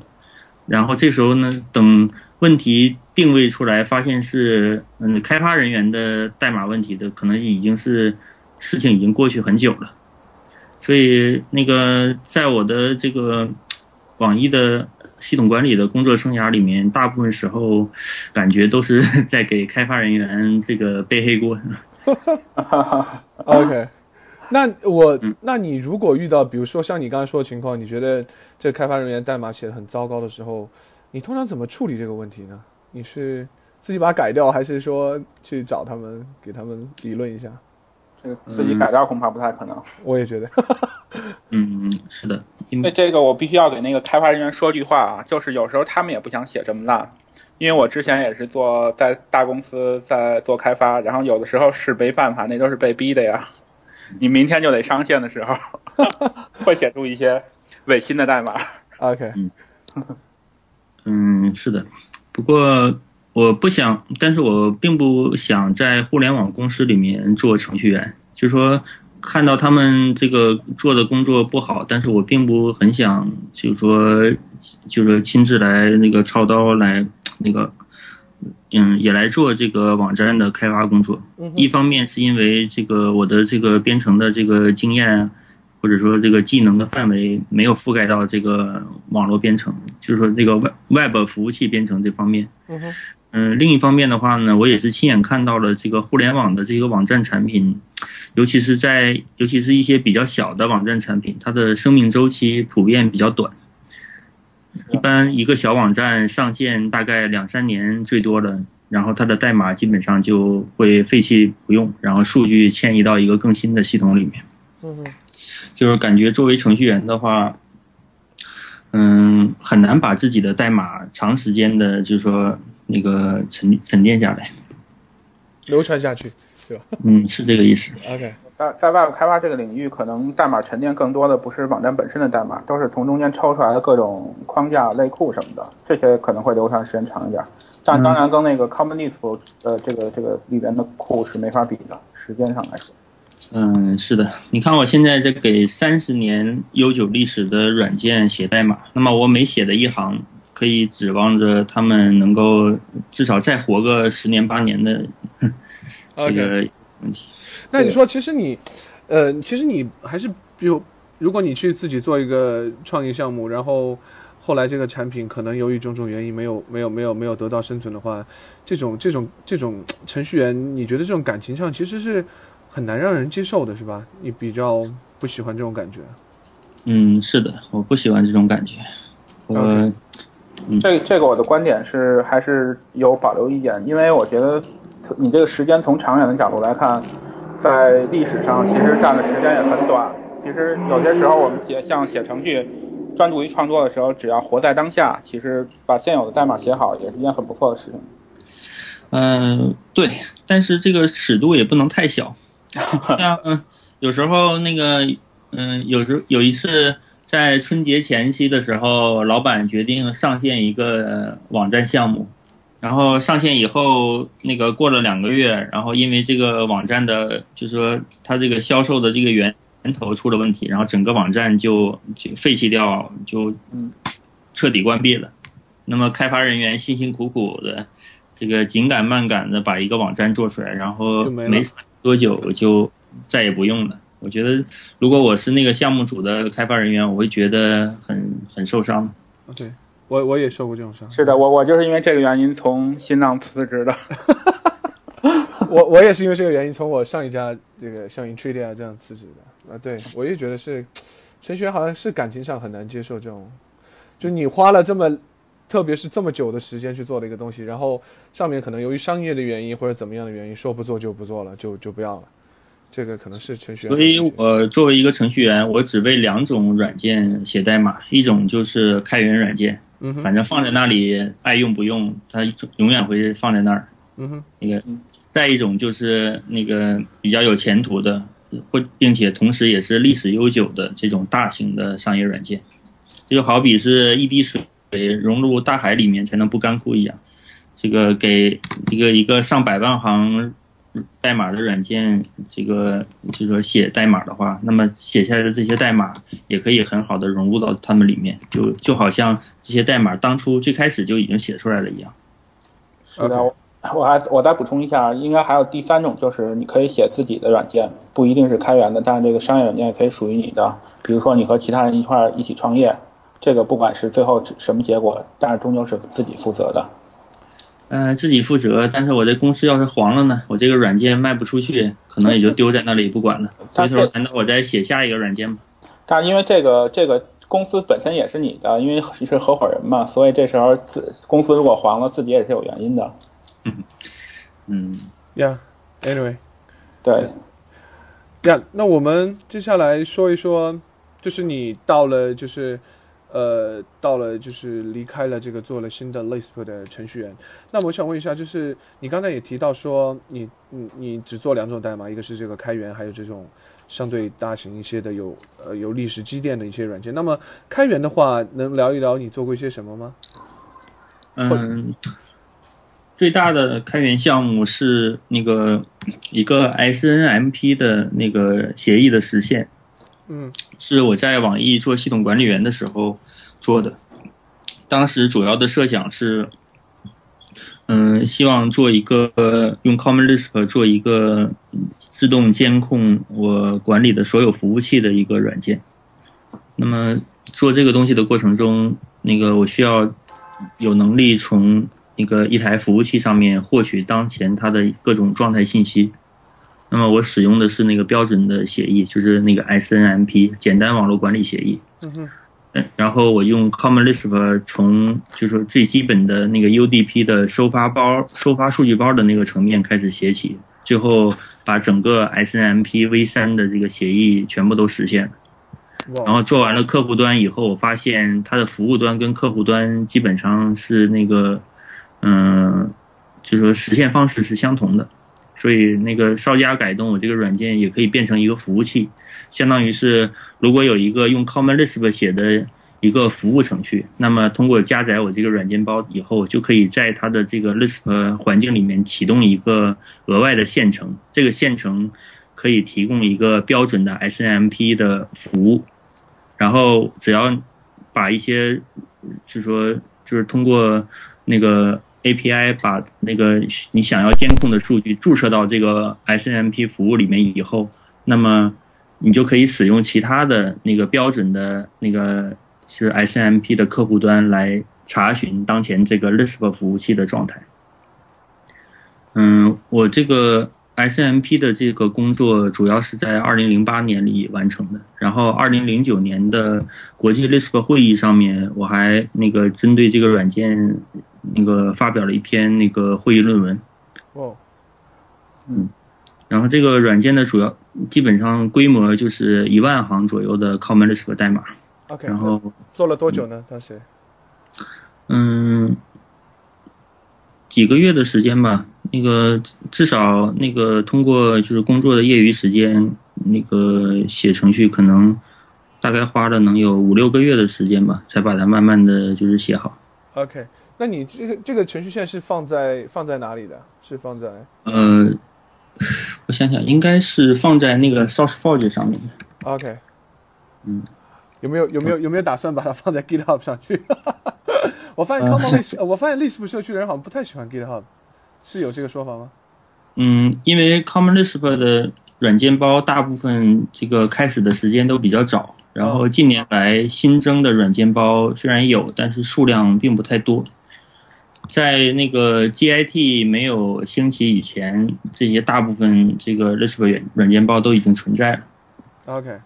[SPEAKER 2] 然后这时候呢，等问题定位出来，发现是嗯开发人员的代码问题的，可能已经是事情已经过去很久了。所以那个在我的这个网易的。系统管理的工作生涯里面，大部分时候感觉都是 在给开发人员这个背黑锅。
[SPEAKER 1] OK，那我，那你如果遇到，比如说像你刚才说的情况，你觉得这开发人员代码写的很糟糕的时候，你通常怎么处理这个问题呢？你是自己把它改掉，还是说去找他们给他们理论一下？
[SPEAKER 3] 这个自己改掉恐怕不太可能。
[SPEAKER 1] 我也觉得。
[SPEAKER 2] 嗯，是的。
[SPEAKER 3] 因为这个，我必须要给那个开发人员说句话啊，就是有时候他们也不想写这么烂，因为我之前也是做在大公司在做开发，然后有的时候是没办法，那都是被逼的呀。你明天就得上线的时候，会写出一些违心的代码。
[SPEAKER 1] OK，
[SPEAKER 2] 嗯，嗯，是的。不过我不想，但是我并不想在互联网公司里面做程序员，就是说。看到他们这个做的工作不好，但是我并不很想，就是说，就是亲自来那个操刀来那个，嗯，也来做这个网站的开发工作。一方面是因为这个我的这个编程的这个经验，或者说这个技能的范围没有覆盖到这个网络编程，就是说这个 Web Web 服务器编程这方面。嗯，另一方面的话呢，我也是亲眼看到了这个互联网的这个网站产品，尤其是在尤其是一些比较小的网站产品，它的生命周期普遍比较短。一般一个小网站上线大概两三年最多的，然后它的代码基本上就会废弃不用，然后数据迁移到一个更新的系统里面。
[SPEAKER 1] 嗯，
[SPEAKER 2] 就是感觉作为程序员的话，嗯，很难把自己的代码长时间的，就是说。那个沉沉淀下来，
[SPEAKER 1] 流传下去，对吧？
[SPEAKER 2] 嗯，是这个意思。
[SPEAKER 1] OK，
[SPEAKER 3] 在在外部开发这个领域，可能代码沉淀更多的不是网站本身的代码，都是从中间抽出来的各种框架、类库什么的，这些可能会流传时间长一点。但当然跟那个 Common Lisp 呃这个这个里边的库是没法比的，时间上来说。
[SPEAKER 2] 嗯，是的，你看我现在在给三十年悠久历史的软件写代码，那么我每写的一行，可以指望着他们能够至少再活个十年八年的这个问题。
[SPEAKER 1] 那你说，其实你，呃，其实你还是比如，如果你去自己做一个创业项目，然后后来这个产品可能由于种种原因没有没有没有没有得到生存的话，这种这种这种程序员，你觉得这种感情上其实是很难让人接受的，是吧？你比较不喜欢这种感觉。
[SPEAKER 2] 嗯，是的，我不喜欢这种感觉。我
[SPEAKER 3] 这这个我的观点是还是有保留意见，因为我觉得你这个时间从长远的角度来看，在历史上其实占的时间也很短。其实有些时候我们写像写程序，专注于创作的时候，只要活在当下，其实把现有的代码写好也是一件很不错的事情。
[SPEAKER 2] 嗯，对，但是这个尺度也不能太小。像嗯，有时候那个嗯，有时有一次在春节前期的时候，老板决定上线一个网站项目，然后上线以后，那个过了两个月，然后因为这个网站的，就是说它这个销售的这个源源头出了问题，然后整个网站就就废弃掉，就
[SPEAKER 3] 嗯
[SPEAKER 2] 彻底关闭了。那么开发人员辛辛苦苦的。这个紧赶慢赶的把一个网站做出来，然后
[SPEAKER 1] 没
[SPEAKER 2] 多久就再也不用了。我觉得，如果我是那个项目组的开发人员，我会觉得很很受伤。
[SPEAKER 1] OK，我我也受过这种伤。
[SPEAKER 3] 是的，我我就是因为这个原因从新浪辞职的。
[SPEAKER 1] 我我也是因为这个原因，从我上一家这个像 Intridia 这样辞职的啊。对，我也觉得是程序员好像是感情上很难接受这种，就你花了这么，特别是这么久的时间去做的一个东西，然后上面可能由于商业的原因或者怎么样的原因，说不做就不做了，就就不要了。这个可能是程序员。
[SPEAKER 2] 所以我作为一个程序员，我只为两种软件写代码，一种就是开源软件，
[SPEAKER 1] 嗯，
[SPEAKER 2] 反正放在那里爱用不用，它永远会放在那儿。
[SPEAKER 1] 嗯哼，
[SPEAKER 2] 那个，再一种就是那个比较有前途的，或并且同时也是历史悠久的这种大型的商业软件，这就好比是一滴水融入大海里面才能不干枯一样。这个给一个一个上百万行代码的软件，这个就是说写代码的话，那么写下来的这些代码也可以很好的融入到他们里面，就就好像这些代码当初最开始就已经写出来了一样。
[SPEAKER 3] 是的，我我还我再补充一下，应该还有第三种，就是你可以写自己的软件，不一定是开源的，但是这个商业软件也可以属于你的。比如说你和其他人一块儿一起创业，这个不管是最后什么结果，但是终究是自己负责的。
[SPEAKER 2] 嗯、自己负责，但是我这公司要是黄了呢，我这个软件卖不出去，可能也就丢在那里不管了。回头难道我再写下一个软件吗？
[SPEAKER 3] 但因为这个这个公司本身也是你的，因为你是合伙人嘛，所以这时候自公司如果黄了，自己也是有原因的。
[SPEAKER 2] 嗯
[SPEAKER 1] ，Yeah，anyway，
[SPEAKER 3] 对，
[SPEAKER 1] 呀那我们接下来说一说，就是你到了，就是呃，到了就是离开了这个做了新的 Lisp 的程序员。那我想问一下，就是你刚才也提到说你你你只做两种代码，一个是这个开源，还有这种相对大型一些的有呃有历史积淀的一些软件。那么开源的话，能聊一聊你做过一些什么吗？
[SPEAKER 2] 嗯，最大的开源项目是那个一个 SNMP 的那个协议的实现，
[SPEAKER 1] 嗯
[SPEAKER 2] 是我在网易做系统管理员的时候做的。当时主要的设想是，嗯，希望做一个用 Common Lisp 做一个自动监控我管理的所有服务器的一个软件。那么做这个东西的过程中，那个我需要有能力从那个一台服务器上面获取当前它的各种状态信息。那么我使用的是那个标准的协议，就是那个 SNMP 简单网络管理协议。
[SPEAKER 1] 嗯哼
[SPEAKER 2] 嗯然后我用 Common Lisp 从就是说最基本的那个 UDP 的收发包、收发数据包的那个层面开始写起，最后把整个 SNMP V3 的这个协议全部都实现了。然后做完了客户端以后，我发现它的服务端跟客户端基本上是那个，嗯、就是说实现方式是相同的。所以那个稍加改动，我这个软件也可以变成一个服务器，相当于是如果有一个用 Common Lisp 写的一个服务程序，那么通过加载我这个软件包以后，就可以在它的这个 Lisp 环境里面启动一个额外的线程，这个线程可以提供一个标准的 SNMP 的服务，然后只要把一些，就是说就是通过那个。API 把那个你想要监控的数据注册到这个 SNMP 服务里面以后，那么你就可以使用其他的那个标准的那个是 SNMP 的客户端来查询当前这个 Lisp 服务器的状态。嗯，我这个 SNMP 的这个工作主要是在2008年里完成的，然后2009年的国际 Lisp 会议上面，我还那个针对这个软件。那个发表了一篇那个会议论文，
[SPEAKER 1] 哦，
[SPEAKER 2] 嗯，然后这个软件的主要基本上规模就是一万行左右的 Common Lisp 代码
[SPEAKER 1] ，OK，
[SPEAKER 2] 然后
[SPEAKER 1] 做了多久呢？当时，
[SPEAKER 2] 嗯，几个月的时间吧。那个至少那个通过就是工作的业余时间，那个写程序可能大概花了能有五六个月的时间吧，才把它慢慢的就是写好。
[SPEAKER 1] OK。那你这个这个程序线是放在放在哪里的？是放在
[SPEAKER 2] 呃，我想想，应该是放在那个 SourceForge 上面的。
[SPEAKER 1] OK，
[SPEAKER 2] 嗯，
[SPEAKER 1] 有没有有没有有没有打算把它放在 GitHub 上去？我发现 Common Lisp，我发现 Lisp 社区的人好像不太喜欢 GitHub，是有这个说法吗？
[SPEAKER 2] 嗯，因为 Common Lisp 的软件包大部分这个开始的时间都比较早，然后近年来新增的软件包虽然有，但是数量并不太多。在那个 Git 没有兴起以前，这些大部分这个 Lisp 软软件包都已经存在了。
[SPEAKER 1] OK，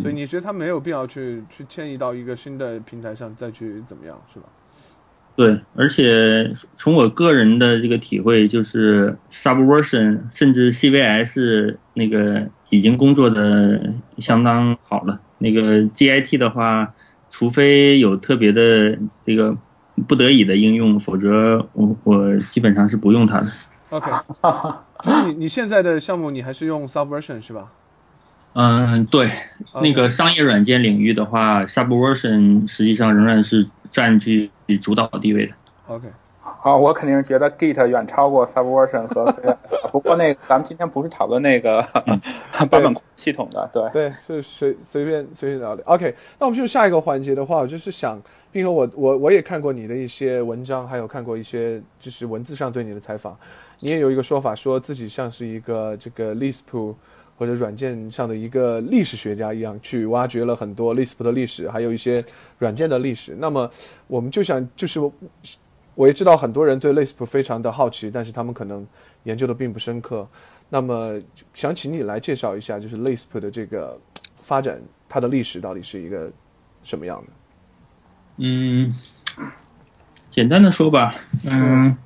[SPEAKER 1] 所以你觉得它没有必要去去迁移到一个新的平台上再去怎么样，是吧？
[SPEAKER 2] 对，而且从我个人的这个体会，就是 Subversion 甚至 CVS 那个已经工作的相当好了。那个 Git 的话，除非有特别的这个。不得已的应用，否则我我基本上是不用它的。
[SPEAKER 1] OK，就是你你现在的项目你还是用 Subversion 是吧？
[SPEAKER 2] 嗯，对，那个商业软件领域的话，Subversion 实际上仍然是占据主导地位的。
[SPEAKER 1] OK。
[SPEAKER 3] 好，我肯定是觉得 Git 远超过 Subversion 和 CS。不过那个，咱们今天不是讨论那个版本系统的，对
[SPEAKER 1] 对，是随随便随便聊聊。OK，那我们就下一个环节的话，我就是想，并和我我我也看过你的一些文章，还有看过一些就是文字上对你的采访，你也有一个说法，说自己像是一个这个 Lisp 或者软件上的一个历史学家一样，去挖掘了很多 Lisp 的历史，还有一些软件的历史。那么我们就想就是。我也知道很多人对 Lisp 非常的好奇，但是他们可能研究的并不深刻。那么想请你来介绍一下，就是 Lisp 的这个发展，它的历史到底是一个什么样的？
[SPEAKER 2] 嗯，简单的说吧，嗯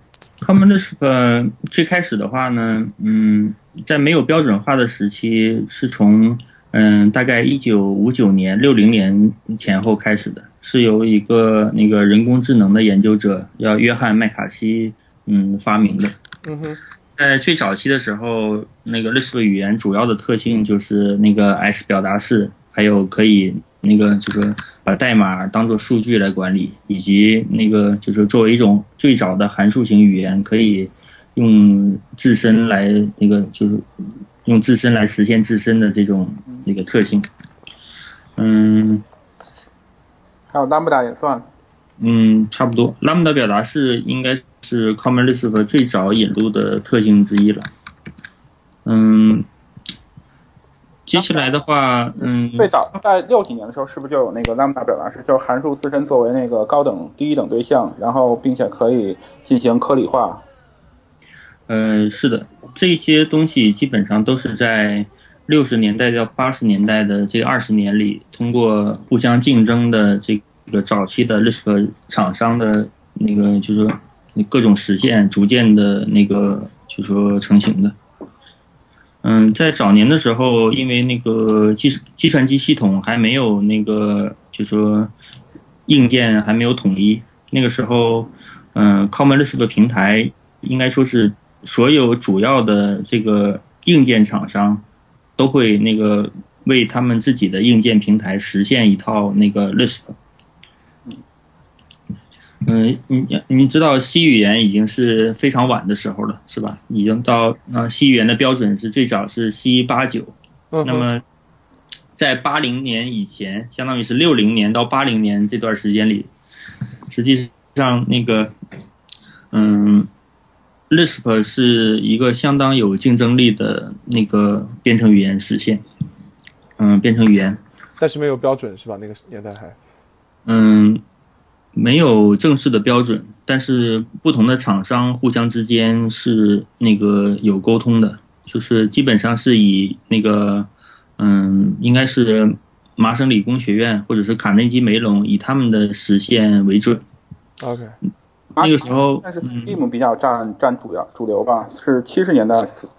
[SPEAKER 2] ，Common Lisp 最开始的话呢，嗯，在没有标准化的时期，是从嗯大概一九五九年六零年前后开始的。是由一个那个人工智能的研究者，叫约翰麦卡锡，嗯，发明的。
[SPEAKER 1] 嗯哼，
[SPEAKER 2] 在最早期的时候，那个 Lisp 语言主要的特性就是那个 S 表达式，还有可以那个就是把代码当做数据来管理，以及那个就是作为一种最早的函数型语言，可以用自身来那个就是用自身来实现自身的这种那个特性。嗯。
[SPEAKER 3] 还有 Lambda 也算，
[SPEAKER 2] 嗯，差不多。Lambda 表达式应该是 Common Lisp 最早引入的特性之一了。嗯，接下来的话，嗯，
[SPEAKER 3] 最早在六几年的时候，是不是就有那个 Lambda 表达式，就是函数自身作为那个高等第一等对象，然后并且可以进行颗粒化？
[SPEAKER 2] 嗯，是的，这些东西基本上都是在。六十年代到八十年代的这二十年里，通过互相竞争的这个早期的 Lisp 厂商的那个，就是说各种实现，逐渐的那个，就说成型的。嗯，在早年的时候，因为那个计计算机系统还没有那个，就说硬件还没有统一，那个时候，嗯，Common Lisp 平台应该说是所有主要的这个硬件厂商都会那个为他们自己的硬件平台实现一套那个 Lisp。嗯，你你知道 C 语言已经是非常晚的时候了，是吧？已经到啊，C 语言的标准是最早是 C 八九，那么在八零年以前，相当于是六零年到八零年这段时间里，实际上那个嗯，Lisp 是一个相当有竞争力的那个编程语言实现，嗯，编程语言，
[SPEAKER 1] 但是没有标准是吧？那个年代还
[SPEAKER 2] 嗯。没有正式的标准，但是不同的厂商互相之间是那个有沟通的，就是基本上是以那个，嗯，应该是麻省理工学院或者是卡内基梅隆以他们的实现为准。
[SPEAKER 1] OK，
[SPEAKER 2] 那个时候，
[SPEAKER 3] 但是 Scheme 比较占占主要主流吧，是七十年代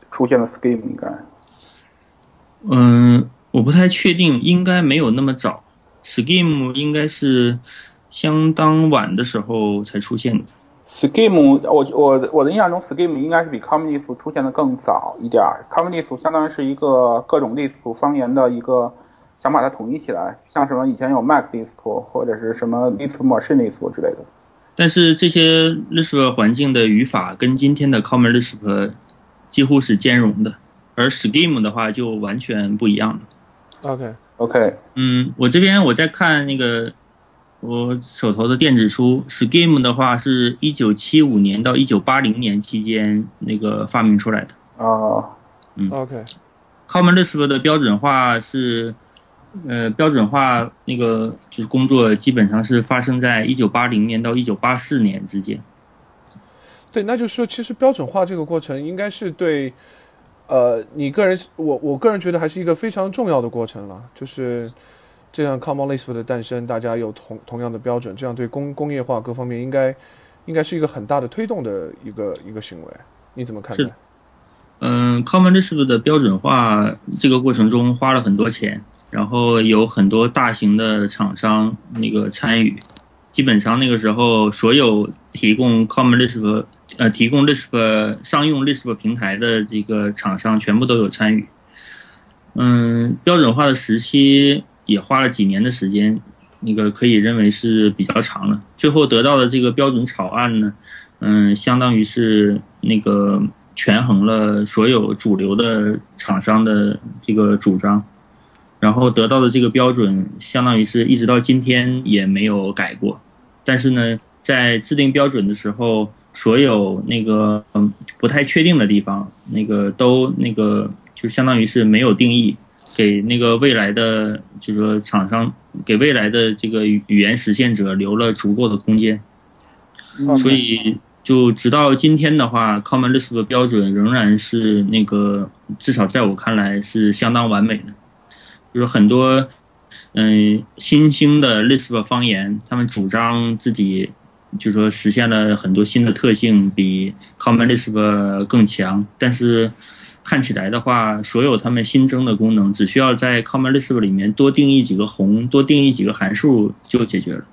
[SPEAKER 3] 出现的 Scheme 应该。
[SPEAKER 2] 嗯，我不太确定，应该没有那么早，Scheme 应该是。相当晚的时候才出现的。
[SPEAKER 3] Scheme，我我我的印象中，Scheme 应该是比 Common Lisp 出现的更早一点。Common Lisp 相当于是一个各种 Lisp 方言的一个，想把它统一起来，像什么以前有 Mac Lisp 或者是什么 Lisp Machine Lisp 之类的。
[SPEAKER 2] 但是这些 Lisp 环境的语法跟今天的 Common Lisp 几乎是兼容的，而 Scheme 的话就完全不一样了。
[SPEAKER 1] OK
[SPEAKER 3] OK，
[SPEAKER 2] 嗯，我这边我在看那个。我手头的电子书，Scheme 的话是一九七五年到一九八零年期间那个发明出来的。
[SPEAKER 3] 哦，
[SPEAKER 2] 嗯
[SPEAKER 1] ，OK，Common
[SPEAKER 2] Lisp 的标准化是，呃，标准化那个就是工作基本上是发生在一九八零年到一九八四年之间。
[SPEAKER 1] 对，那就是说，其实标准化这个过程应该是对，呃，你个人，我我个人觉得还是一个非常重要的过程了，就是。这样，Common Lisp 的诞生，大家有同同样的标准，这样对工工业化各方面应该应该是一个很大的推动的一个一个行为。你怎么看？
[SPEAKER 2] 是的，嗯，Common Lisp 的标准化这个过程中花了很多钱，然后有很多大型的厂商那个参与，基本上那个时候所有提供 Common Lisp 呃提供 Lisp 商用 Lisp 平台的这个厂商全部都有参与。嗯，标准化的时期。也花了几年的时间，那个可以认为是比较长了。最后得到的这个标准草案呢，嗯，相当于是那个权衡了所有主流的厂商的这个主张，然后得到的这个标准，相当于是一直到今天也没有改过。但是呢，在制定标准的时候，所有那个嗯不太确定的地方，那个都那个就相当于是没有定义。给那个未来的，就是说厂商给未来的这个语言实现者留了足够的空间，所以就直到今天的话，Common Lisp 的标准仍然是那个至少在我看来是相当完美的。就是很多嗯新兴的 Lisp 方言，他们主张自己就是说实现了很多新的特性，比 Common Lisp 更强，但是。看起来的话，所有他们新增的功能，只需要在 Common Lisp 里面多定义几个宏，多定义几个函数就解决了。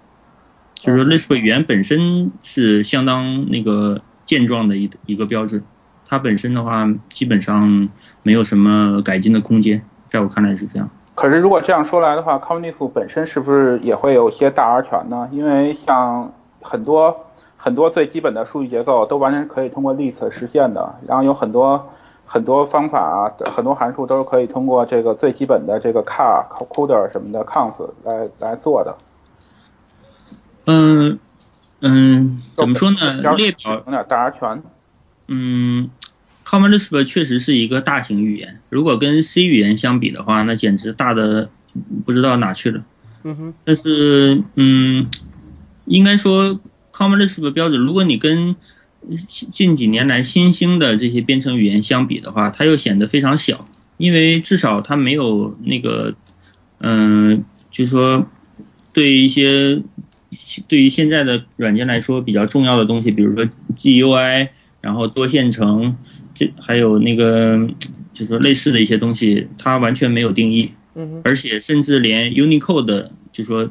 [SPEAKER 2] 就是说，Lisp 语言本身是相当那个健壮的一一个标志，它本身的话基本上没有什么改进的空间，在我看来是这样。
[SPEAKER 3] 可是如果这样说来的话，Common Lisp 本身是不是也会有些大而全呢？因为像很多很多最基本的数据结构都完全可以通过 Lisp 实现的，然后有很多。很多方法啊，很多函数都是可以通过这个最基本的这个 car、coder 什么的 cons 来来做的。
[SPEAKER 2] 嗯嗯，怎么说呢？列表
[SPEAKER 3] 有点大而全。
[SPEAKER 2] 嗯，Common Lisp 确实是一个大型语言，如果跟 C 语言相比的话，那简直大的不知道哪去了。
[SPEAKER 1] 嗯哼。
[SPEAKER 2] 但是嗯，应该说 Common Lisp 标准，如果你跟近几年来新兴的这些编程语言相比的话，它又显得非常小，因为至少它没有那个，嗯，就是说，对一些对于现在的软件来说比较重要的东西，比如说 GUI，然后多线程，这还有那个就是说类似的一些东西，它完全没有定义，
[SPEAKER 1] 嗯，
[SPEAKER 2] 而且甚至连 Unicode，就说，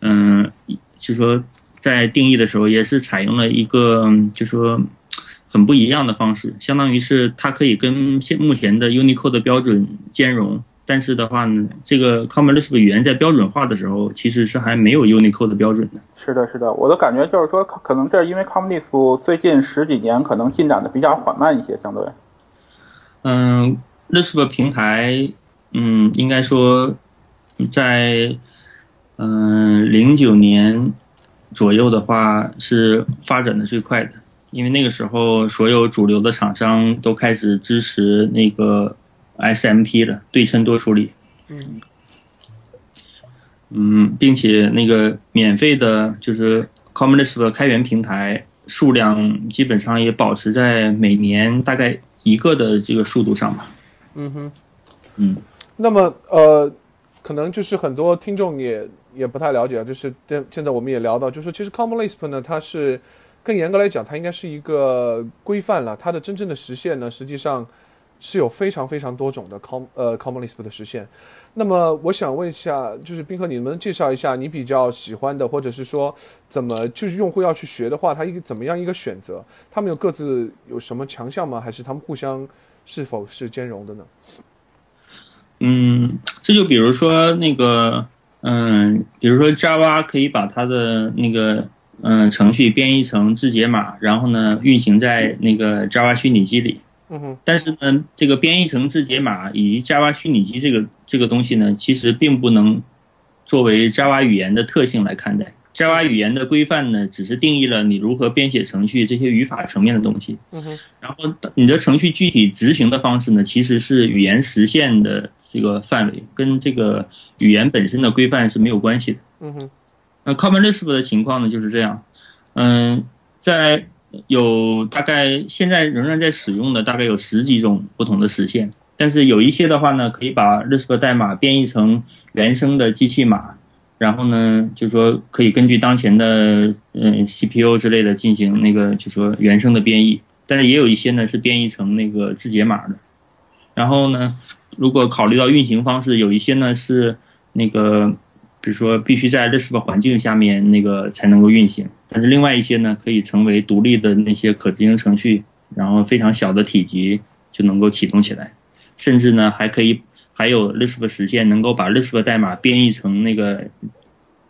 [SPEAKER 2] 嗯，就说。在定义的时候，也是采用了一个，就说，很不一样的方式，相当于是它可以跟现目前的 Unicode 的标准兼容。但是的话呢，这个 Common Lisp 语言在标准化的时候，其实是还没有 Unicode 的标准的。
[SPEAKER 3] 是的，是的，我的感觉就是说，可能这是因为 Common Lisp 最近十几年可能进展的比较缓慢一些，相对。
[SPEAKER 2] 嗯，Lisp 平台，嗯，应该说在嗯零九年左右的话是发展的最快的，因为那个时候所有主流的厂商都开始支持那个。SMP 了，对称多处理。嗯，嗯，并且那个免费的，就是 Common Lisp 的开源平台数量基本上也保持在每年大概一个的这个速度上吧。
[SPEAKER 1] 嗯哼，
[SPEAKER 2] 嗯，
[SPEAKER 1] 那么呃，可能就是很多听众也也不太了解啊，就是现现在我们也聊到，就是说其实 Common Lisp 呢，它是更严格来讲，它应该是一个规范了，它的真正的实现呢，实际上。是有非常非常多种的 com 呃 Common Lisp 的实现，那么我想问一下，就是冰河，你能介绍一下你比较喜欢的，或者是说怎么就是用户要去学的话，它一个怎么样一个选择？他们有各自有什么强项吗？还是他们互相是否是兼容的呢？
[SPEAKER 2] 嗯，这就比如说那个，嗯，比如说 Java 可以把它的那个嗯程序编译成字节码，然后呢运行在那个 Java 虚拟机里。
[SPEAKER 1] 嗯哼，
[SPEAKER 2] 但是呢，这个编译成字节码以及 Java 虚拟机这个这个东西呢，其实并不能作为 Java 语言的特性来看待。Java 语言的规范呢，只是定义了你如何编写程序这些语法层面的东西。
[SPEAKER 1] 嗯哼，
[SPEAKER 2] 然后你的程序具体执行的方式呢，其实是语言实现的这个范围，跟这个语言本身的规范是没有关系的。
[SPEAKER 1] 嗯哼，
[SPEAKER 2] 那 Common Lisp 的情况呢就是这样。嗯，在有大概现在仍然在使用的大概有十几种不同的实现，但是有一些的话呢，可以把 Lisp 代码编译成原生的机器码，然后呢，就是说可以根据当前的嗯 CPU 之类的进行那个就说原生的编译，但是也有一些呢是编译成那个字节码的，然后呢，如果考虑到运行方式，有一些呢是那个。比如说，必须在 Lisp 环境下面那个才能够运行，但是另外一些呢，可以成为独立的那些可执行程序，然后非常小的体积就能够启动起来，甚至呢还可以还有 Lisp 实现能够把 Lisp 代码编译成那个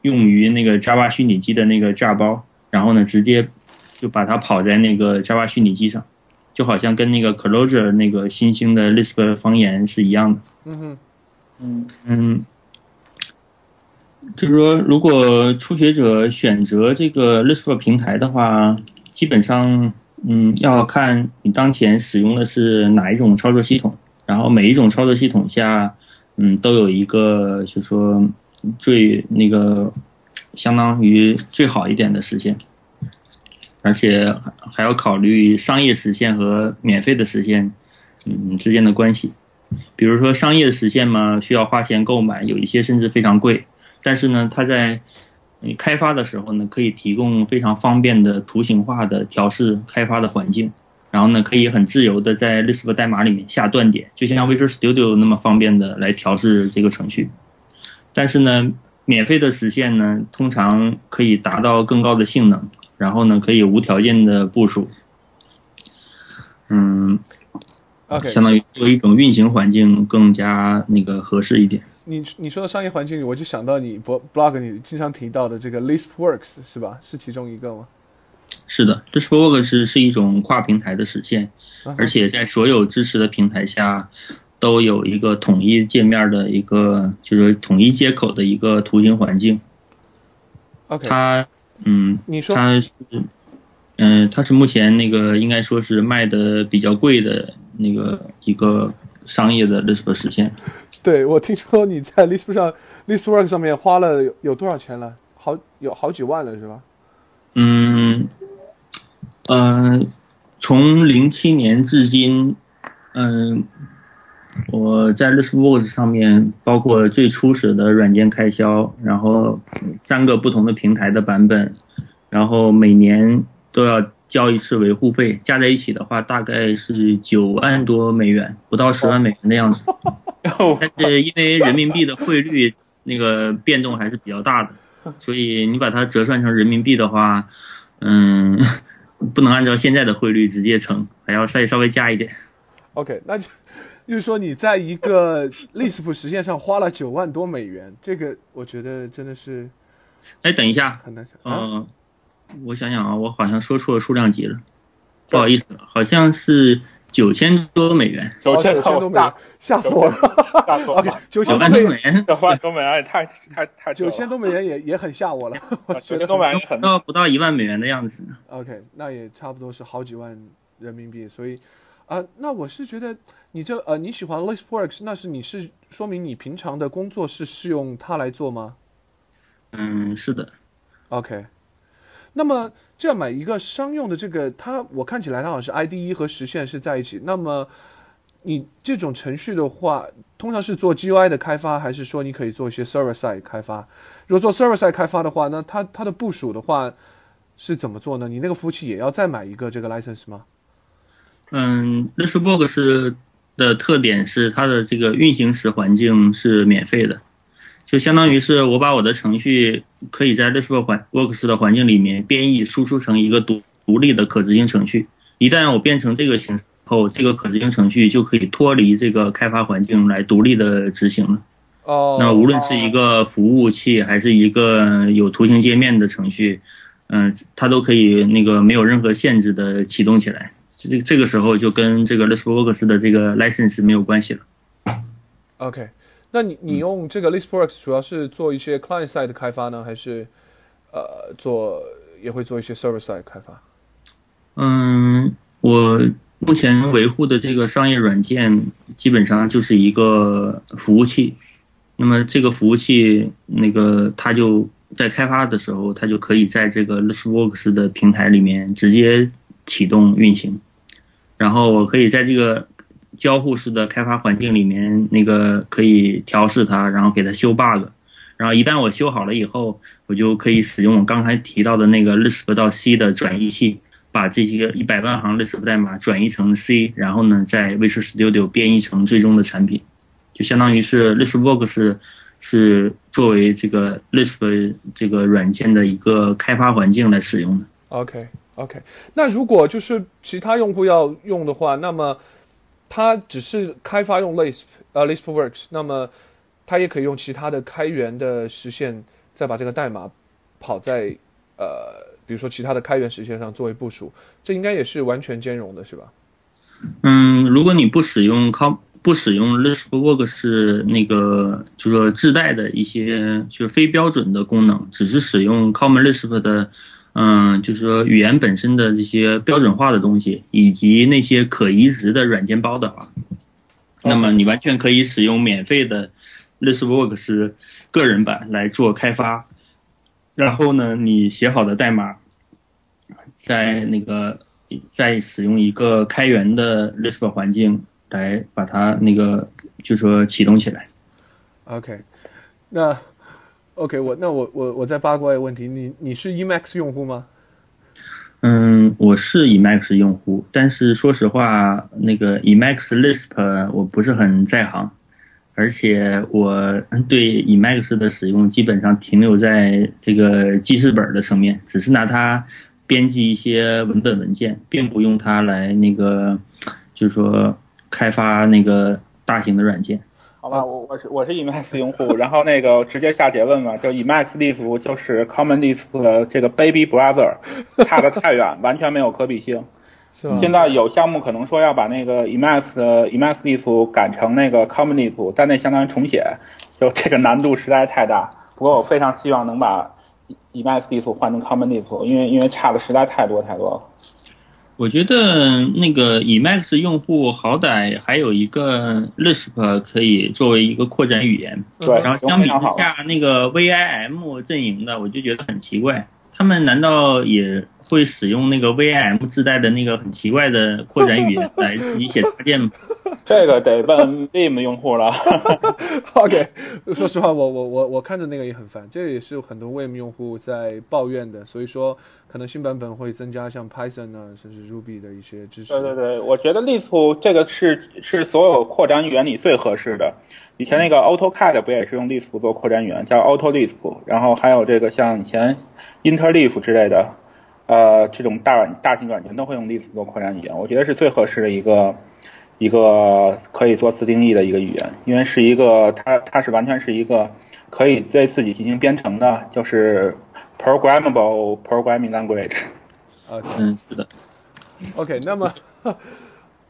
[SPEAKER 2] 用于那个 Java 虚拟机的那个炸包，然后呢直接就把它跑在那个 Java 虚拟机上，就好像跟那个 Clojure 那个新兴的 Lisp 方言是一样的。
[SPEAKER 1] 嗯哼，
[SPEAKER 3] 嗯
[SPEAKER 2] 嗯。就是说，如果初学者选择这个 Lisp 平台的话，基本上，嗯，要看你当前使用的是哪一种操作系统，然后每一种操作系统下，嗯，都有一个，就说最那个相当于最好一点的实现，而且还要考虑商业实现和免费的实现，嗯之间的关系。比如说商业实现嘛，需要花钱购买，有一些甚至非常贵。但是呢，它在开发的时候呢，可以提供非常方便的图形化的调试开发的环境，然后呢，可以很自由的在 Lisp 代码里面下断点，就像 Visual Studio 那么方便的来调试这个程序。但是呢，免费的实现呢，通常可以达到更高的性能，然后呢，可以无条件的部署，嗯
[SPEAKER 1] ，OK，
[SPEAKER 2] 相当于做一种运行环境更加那个合适一点。
[SPEAKER 1] 你你说的商业环境里，我就想到你 blog 你经常提到的这个 LispWorks 是吧？是其中一个吗？
[SPEAKER 2] 是的，LispWorks 是一种跨平台的实现，而且在所有支持的平台下都有一个统一界面的一个，就是统一接口的一个图形环境。
[SPEAKER 1] OK，
[SPEAKER 2] 它嗯，
[SPEAKER 1] 你说
[SPEAKER 2] 它是嗯，它是目前那个应该说是卖的比较贵的那个一个商业的 Lisp 实现。
[SPEAKER 1] 对，我听说你在 Lisp 上，LispWorks 上面花了有多少钱了？好，有好几万了，是吧？
[SPEAKER 2] 嗯，呃，从零七年至今，嗯，我在 LispWorks 上面，包括最初始的软件开销，然后三个不同的平台的版本，然后每年都要交一次维护费，加在一起的话，大概是九万多美元，不到十万美元的样子。但是因为人民币的汇率那个变动还是比较大的，所以你把它折算成人民币的话，嗯，不能按照现在的汇率直接乘，还要再稍微加一点。
[SPEAKER 1] OK，那就就是说你在一个 Lisp 实现上花了九万多美元，这个我觉得真的是
[SPEAKER 2] 哎，等一下，
[SPEAKER 1] 很难想。
[SPEAKER 2] 嗯、
[SPEAKER 1] 啊，
[SPEAKER 2] 我想想啊，我好像说错了数量级了，不好意思，好像是九千多美元，
[SPEAKER 3] 九千
[SPEAKER 1] 多美元
[SPEAKER 3] 吓，
[SPEAKER 1] 死我了。
[SPEAKER 3] 吓死我 了！
[SPEAKER 1] 九千多美元，
[SPEAKER 2] 美元，
[SPEAKER 3] 这万多美元也太太太
[SPEAKER 1] 九千多美元也也很吓我了。我觉得
[SPEAKER 3] 九千多美元
[SPEAKER 2] 到不到一万美元的样子。
[SPEAKER 1] OK，那也差不多是好几万人民币，所以啊、那我是觉得你这呃你喜欢 ListWorks，那是你是说明你平常的工作是是用它来做吗
[SPEAKER 2] 嗯，是的
[SPEAKER 1] ，？OK，那么这样买一个商用的这个，它我看起来它好像是 IDE 和实现是在一起。那么你这种程序的话，通常是做 GUI 的开发，还是说你可以做一些 server side 开发？如果做 server side 开发的话，那它它的部署的话是怎么做呢？你那个服务器也要再买一个这个 license 吗？
[SPEAKER 2] 嗯 l i s t b o x 的特点是它的这个运行时环境是免费的，就相当于是我把我的程序可以在 l i s t b o x 的环境里面编译输出成一个独独立的可执行程序。一旦我变成这个形式后，这个可执行程序就可以脱离这个开发环境来独立的执行了。
[SPEAKER 1] 哦，
[SPEAKER 2] 那无论是一个服务器还是一个有图形界面的程序，嗯、它都可以那个没有任何限制的启动起来。这这个时候就跟这个 ListWorks 的这个 license 没有关系了。
[SPEAKER 1] OK，那你你用这个 ListWorks 主要是做一些 client side 开发呢，还是呃做也会做一些 server side 开发？
[SPEAKER 2] 嗯，我目前维护的这个商业软件基本上就是一个服务器。那么这个服务器，那个它就在开发的时候，它就可以在这个 ListWorks 的平台里面直接启动运行。然后我可以在这个交互式的开发环境里面，那个可以调试它，然后给它修 bug。然后一旦我修好了以后，我就可以使用我刚才提到的那个 Lisp 到 C 的转译器，把这些一百万行 Lisp 代码转译成 C，然后呢，在 Visual Studio 编译成最终的产品，就相当于是 LispWorks 是作为这个 Lisp 这个软件的一个开发环境来使用的。
[SPEAKER 1] OK OK，那如果就是其他用户要用的话，那么它只是开发用 Lisp 呃 LispWorks，那么它也可以用其他的开源的实现，再把这个代码跑在呃比如说其他的开源实现上作为部署，这应该也是完全兼容的，是吧？
[SPEAKER 2] 嗯，如果你不使用 com 不使用 LispWorks 那个就是说自带的一些就是非标准的功能，只是使用 Common Lisp 的，嗯，就是说语言本身的这些标准化的东西，以及那些可移植的软件包的话，那么你完全可以使用免费的 ListWorks 个人版来做开发，然后呢，你写好的代码，在那个再使用一个开源的 Lisp 环境来把它那个就说启动起来。
[SPEAKER 1] OK，那 OK，我那我我我再八卦一个问题，你你是 Emacs 用户吗？
[SPEAKER 2] 嗯，我是 Emacs 用户，但是说实话，那个 Emacs Lisp 我不是很在行，而且我对 Emacs 的使用基本上停留在这个记事本的层面，只是拿它编辑一些文本文件，并不用它来那个就是说开发那个大型的软件。
[SPEAKER 3] 好吧，我我是我是 Emacs 用户，然后那个直接下结论吧，就 Emacs Lisp 就是 Common Lisp 的这个 baby brother，差的太远，完全没有可比性。现在有项目可能说要把那个 Emacs 的 Emacs Lisp 改成那个 Common Lisp，但那相当于重写，就这个难度实在太大。不过我非常希望能把 Emacs Lisp 换成 Common Lisp，因为因为差的实在太多太多了。
[SPEAKER 2] 我觉得那个 Emacs 用户好歹还有一个 Lisp 可以作为一个扩展语言，
[SPEAKER 3] 对，
[SPEAKER 2] 然后相比之下，那个 VIM 阵营的我就觉得很奇怪，他们难道也会使用那个 VIM 自带的那个很奇怪的扩展语言 来自己写插件吗？
[SPEAKER 3] 这个得问 Vim 用户了。
[SPEAKER 1] OK，说实话，我我我我看着那个也很烦，这也是很多 Vim 用户在抱怨的，所以说可能新版本会增加像 Python 啊，甚至 Ruby 的一些支持。
[SPEAKER 3] 对对对，我觉得 Lisp 这个是是所有扩展语言里最合适的。以前那个 AutoCAD 不也是用 Lisp 做扩展语言，叫 AutoLisp，然后还有这个像以前 Interleaf 之类的，呃这种大软大型软件都会用 Lisp 做扩展语言，我觉得是最合适的一个一个可以做自定义的一个语言，因为是一个它它是完全是一个可以对自己进行编程的，就是 programmable programming language。
[SPEAKER 1] 啊，
[SPEAKER 2] 嗯，是的。
[SPEAKER 1] OK，那么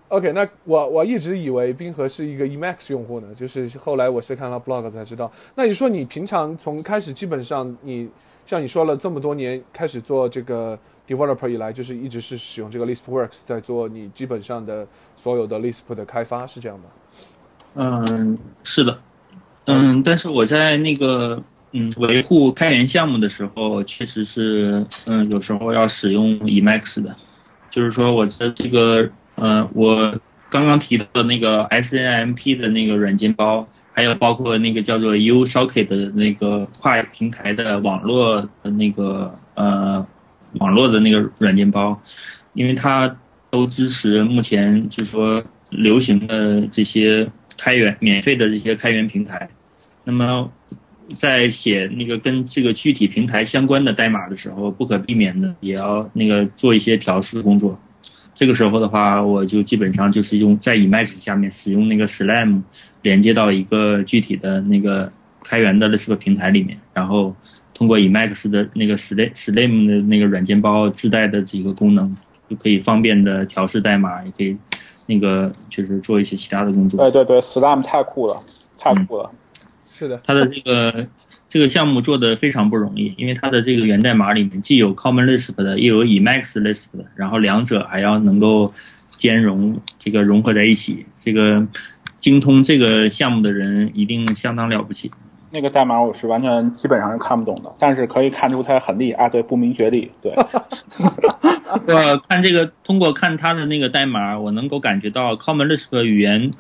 [SPEAKER 1] OK，那我我一直以为冰河是一个 Emacs 用户呢，就是后来我是看了 blog 才知道。那你说你平常从开始基本上你像你说了这么多年开始做这个 developer 以来，就是一直是使用这个 LispWorks 在做你基本上的所有的 Lisp 的开发，是这样吗？
[SPEAKER 2] 嗯，是的。嗯，但是我在那个嗯维护开源项目的时候，确实是嗯有时候要使用 Emacs 的，就是说我的这个呃我刚刚提到的那个 SNMP 的那个软件包，还有包括那个叫做 USocket 的那个跨平台的网络的那个呃网络的那个软件包，因为它都支持目前就是说流行的这些开源免费的这些开源平台。那么，在写那个跟这个具体平台相关的代码的时候，不可避免的也要那个做一些调试工作。这个时候的话，我就基本上就是用在 Emacs 下面使用那个 Slam 连接到一个具体的那个开源的 Lisp 平台里面，然后通过 Emacs 的那个 Slam Slam 的那个软件包自带的几个功能，就可以方便的调试代码，也可以那个就是做一些其他的工作。
[SPEAKER 3] 对对对，Slam 太酷了，太酷了。
[SPEAKER 1] 是的，
[SPEAKER 2] 它的这个这个项目做的非常不容易，因为它的这个源代码里面既有 Common Lisp 的，又有 Emacs Lisp 的，然后两者还要能够兼容，这个融合在一起。这个精通这个项目的人一定相当了不起。
[SPEAKER 3] 那个代码我是完全基本上是看不懂的，但是可以看出它很厉害啊，对，不明觉厉，对。
[SPEAKER 2] 我看这个，通过看它的那个代码，我能够感觉到 Common Lisp 语言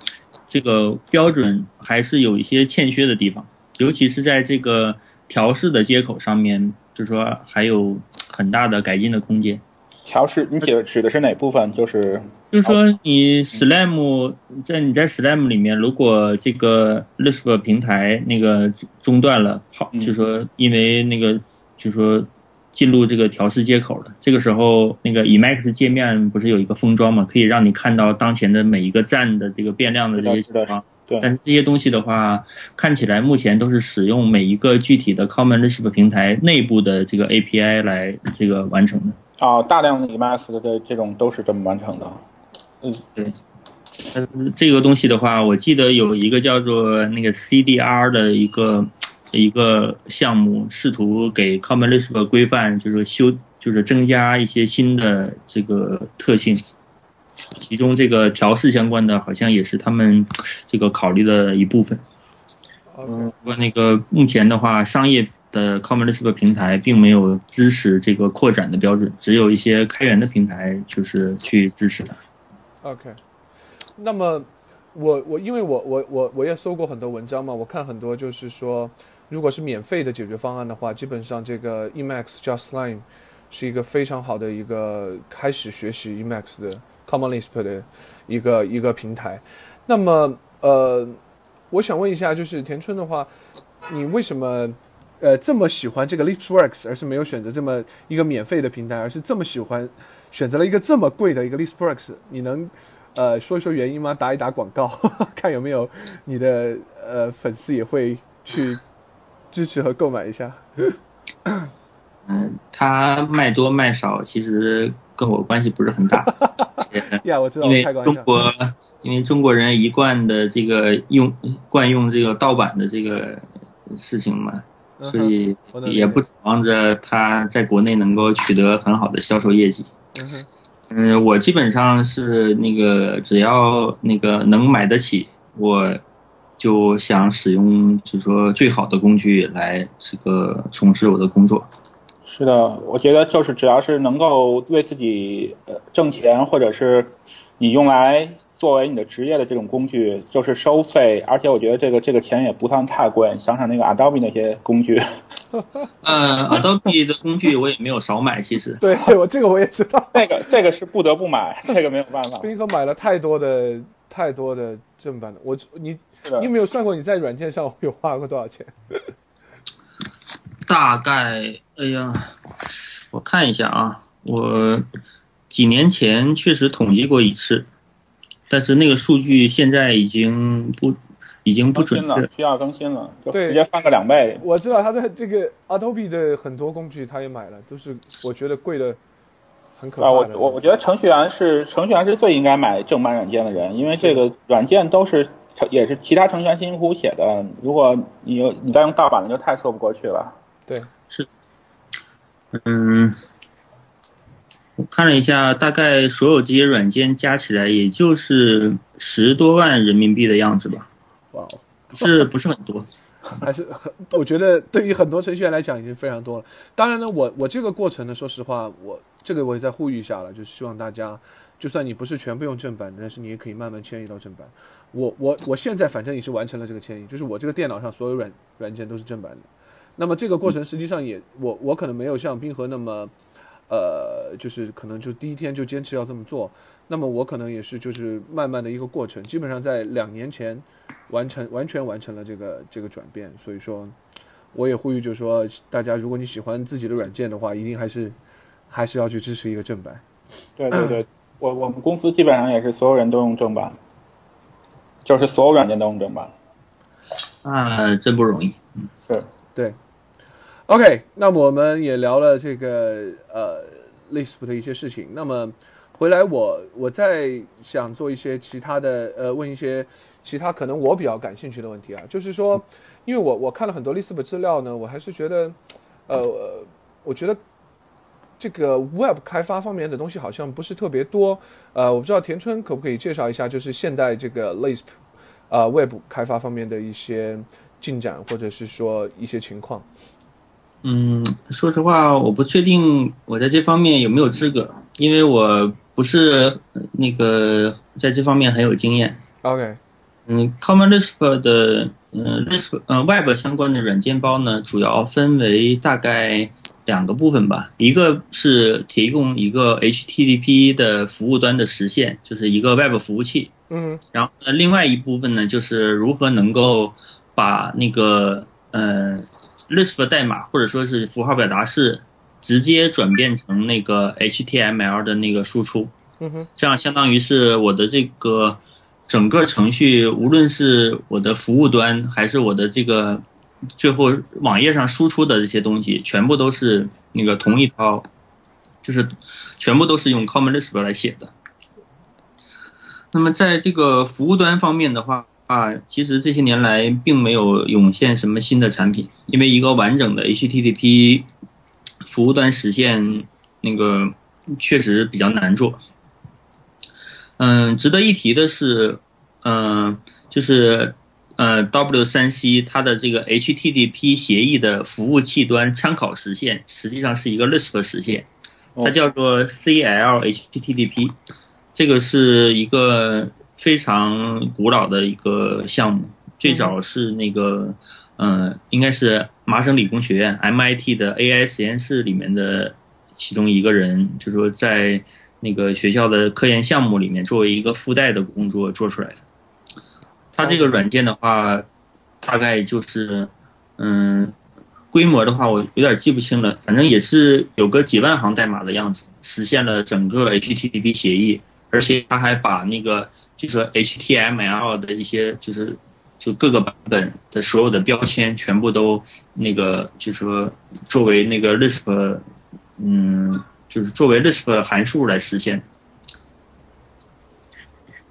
[SPEAKER 2] 这个标准还是有一些欠缺的地方，尤其是在这个调试的接口上面，就是说还有很大的改进的空间。
[SPEAKER 3] 调试，你指指的是哪部分？就是
[SPEAKER 2] 就是说，你 Slam 在你在 Slam 里面，如果这个 Lisp 平台那个中断了，好，
[SPEAKER 3] 嗯
[SPEAKER 2] 就说因为那个就说进入这个调试接口了，这个时候那个 Emacs 界面不是有一个封装嘛，可以让你看到当前的每一个站的这个变量的这些情况。
[SPEAKER 3] 对
[SPEAKER 2] 但是这些东西的话，看起来目前都是使用每一个具体的 Common Lisp 平台内部的这个 API 来这个完成的。
[SPEAKER 3] 啊，大量的 Emacs 的这这种都是这么完成的。嗯，
[SPEAKER 2] 对，呃，这个东西的话，我记得有一个叫做那个 CDR 的一个一个项目，试图给 Common Lisp 规范，就是修，就是增加一些新的这个特性。其中这个调试相关的，好像也是他们这个考虑的一部分。
[SPEAKER 1] OK，
[SPEAKER 2] 不过那个目前的话，商业的 Commerce 这个平台并没有支持这个扩展的标准，只有一些开源的平台就是去支持的。
[SPEAKER 1] OK，那么我我因为我我我我也搜过很多文章嘛，我看很多就是说，如果是免费的解决方案的话，基本上这个 Emacs Justline 是一个非常好的一个开始学习 Emacs 的 Common Lisp 的一个一个平台。那么呃，我想问一下，就是田春的话，你为什么？呃，这么喜欢这个 LeapsWorks，而是没有选择这么一个免费的平台，而是这么喜欢选择了一个这么贵的一个 LeapsWorks，你能呃说一说原因吗？打一打广告，看有没有你的呃粉丝也会去支持和购买一下。
[SPEAKER 2] 嗯，它卖多卖少其实跟我关系不是很大，
[SPEAKER 1] 呀，我知道，
[SPEAKER 2] 因为。中国，因为中国人一贯的这个用惯用这个盗版的这个事情嘛，所以也不指望着他在国内能够取得很好的销售业绩。
[SPEAKER 1] 嗯，
[SPEAKER 2] 嗯，我基本上是那个只要那个能买得起，我就想使用，就是说最好的工具来这个从事我的工作。
[SPEAKER 3] 是的，我觉得就是只要是能够为自己呃挣钱，或者是你用来作为你的职业的这种工具，就是收费，而且我觉得这个这个钱也不算太贵。你想想那个 Adobe 那些工具，
[SPEAKER 2] 呃，Adobe 的工具我也没有少买，其实。
[SPEAKER 1] 对我这个我也知道，
[SPEAKER 3] 这个这个是不得不买，这个没有办法。
[SPEAKER 1] 斌哥买了太多的太多的正版的，我你你有没有算过你在软件上有花过多少钱？
[SPEAKER 2] 大概，哎呀，我看一下啊，我几年前确实统计过一次，但是那个数据现在已经不已经不准确，
[SPEAKER 3] 需要更新了，就
[SPEAKER 1] 对
[SPEAKER 3] 直接翻个两倍。
[SPEAKER 1] 我知道他的这个 Adobe 的很多工具他也买了，都是我觉得贵的很可
[SPEAKER 3] 啊，我。我我觉得程序员是程序员是最应该买正版软件的人，因为这个软件都是程也是其他程序员辛辛苦苦写的，如果你有你再用盗版的，就太说不过去了。
[SPEAKER 1] 对，是
[SPEAKER 2] 嗯，我看了一下，大概所有这些软件加起来也就是十多万人民币的样子吧，
[SPEAKER 1] 哇哦，
[SPEAKER 2] 是不是很多？
[SPEAKER 1] 还是很，我觉得对于很多程序员来讲已经非常多了。当然呢，我我这个过程呢，说实话，我这个我也在呼吁一下了，就是希望大家，就算你不是全部用正版，但是你也可以慢慢迁移到正版。我我我现在反正也是完成了这个迁移，就是我这个电脑上所有软软件都是正版的。那么这个过程实际上也，我我可能没有像冰河那么，呃，就是可能就第一天就坚持要这么做。那么我可能也是就是慢慢的一个过程，基本上在两年前完成完全完成了这个这个转变。所以说，我也呼吁就是说，大家如果你喜欢自己的软件的话，一定还是还是要去支持一个正版。
[SPEAKER 3] 对对对，我我们公司基本上也是所有人都用正版，就是所有软件都用正版。
[SPEAKER 2] 啊真不容易。
[SPEAKER 3] 是，
[SPEAKER 1] 对，OK，那我们也聊了这个呃 Lisp 的一些事情。那么回来我我再想做一些其他的呃，问一些其他可能我比较感兴趣的问题啊，就是说，因为我我看了很多 Lisp 资料呢，我还是觉得，呃，我觉得这个 Web 开发方面的东西好像不是特别多。呃，我不知道田春可不可以介绍一下，就是现在这个 Lisp 呃 Web 开发方面的一些进展，或者是说一些情况。
[SPEAKER 2] 嗯，说实话，我不确定我在这方面有没有资格，因为我不是呃那个在这方面很有经验。
[SPEAKER 1] OK，
[SPEAKER 2] 嗯，Common Lisp 的嗯 Lisp 呃 Web 相关的软件包呢，主要分为大概两个部分吧，一个是提供一个 HTTP 的服务端的实现，就是一个 Web 服务器，
[SPEAKER 1] 嗯
[SPEAKER 2] 然后呢，另外一部分呢，就是如何能够把那个呃 Lisp 代码或者说是符号表达式直接转变成那个 HTML 的那个输出，
[SPEAKER 1] 嗯哼，
[SPEAKER 2] 这样相当于是我的这个整个程序，无论是我的服务端还是我的这个最后网页上输出的这些东西，全部都是那个同一套，就是全部都是用 Common Lisp 来写的。那么在这个服务端方面的话，啊，其实这些年来并没有涌现什么新的产品，因为一个完整的 HTTP 服务端实现那个确实比较难做。嗯，值得一提的是，嗯，就是呃 W 3 C 它的这个 HTTP 协议的服务器端参考实现，实际上是一个 Lisp 实现，它叫做 CL HTTP，这个是一个非常古老的一个项目，最早是那个，嗯，应该是麻省理工学院 MIT 的 AI 实验室里面的其中一个人，就说在那个学校的科研项目里面作为一个附带的工作做出来的。它这个软件的话，大概就是，嗯，规模的话我有点记不清了，反正也是有个几万行代码的样子，实现了整个 HTTP 协议，而且它还把那个就是说 HTML 的一些就是就各个版本的所有的标签全部都那个就是说作为那个 Lisp，嗯，就是作为 Lisp 函数来实现。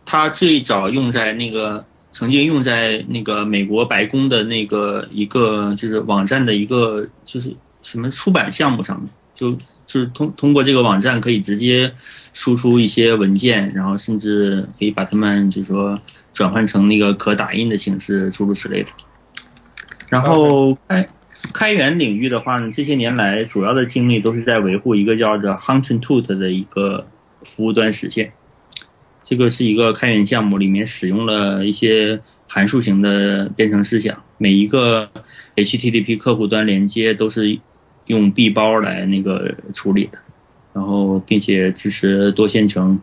[SPEAKER 2] 它最早用在那个曾经用在那个美国白宫的那个一个就是网站的一个就是什么出版项目上面，就就是通通过这个网站可以直接输出一些文件，然后甚至可以把它们就是说转换成那个可打印的形式，诸如此类的。然后开开源领域的话呢，这些年来主要的精力都是在维护一个叫做 Hunting Toot 的一个服务端实现。这个是一个开源项目，里面使用了一些函数型的编程思想，每一个 HTTP 客户端连接都是用 B 包来那个处理的，然后并且支持多线程，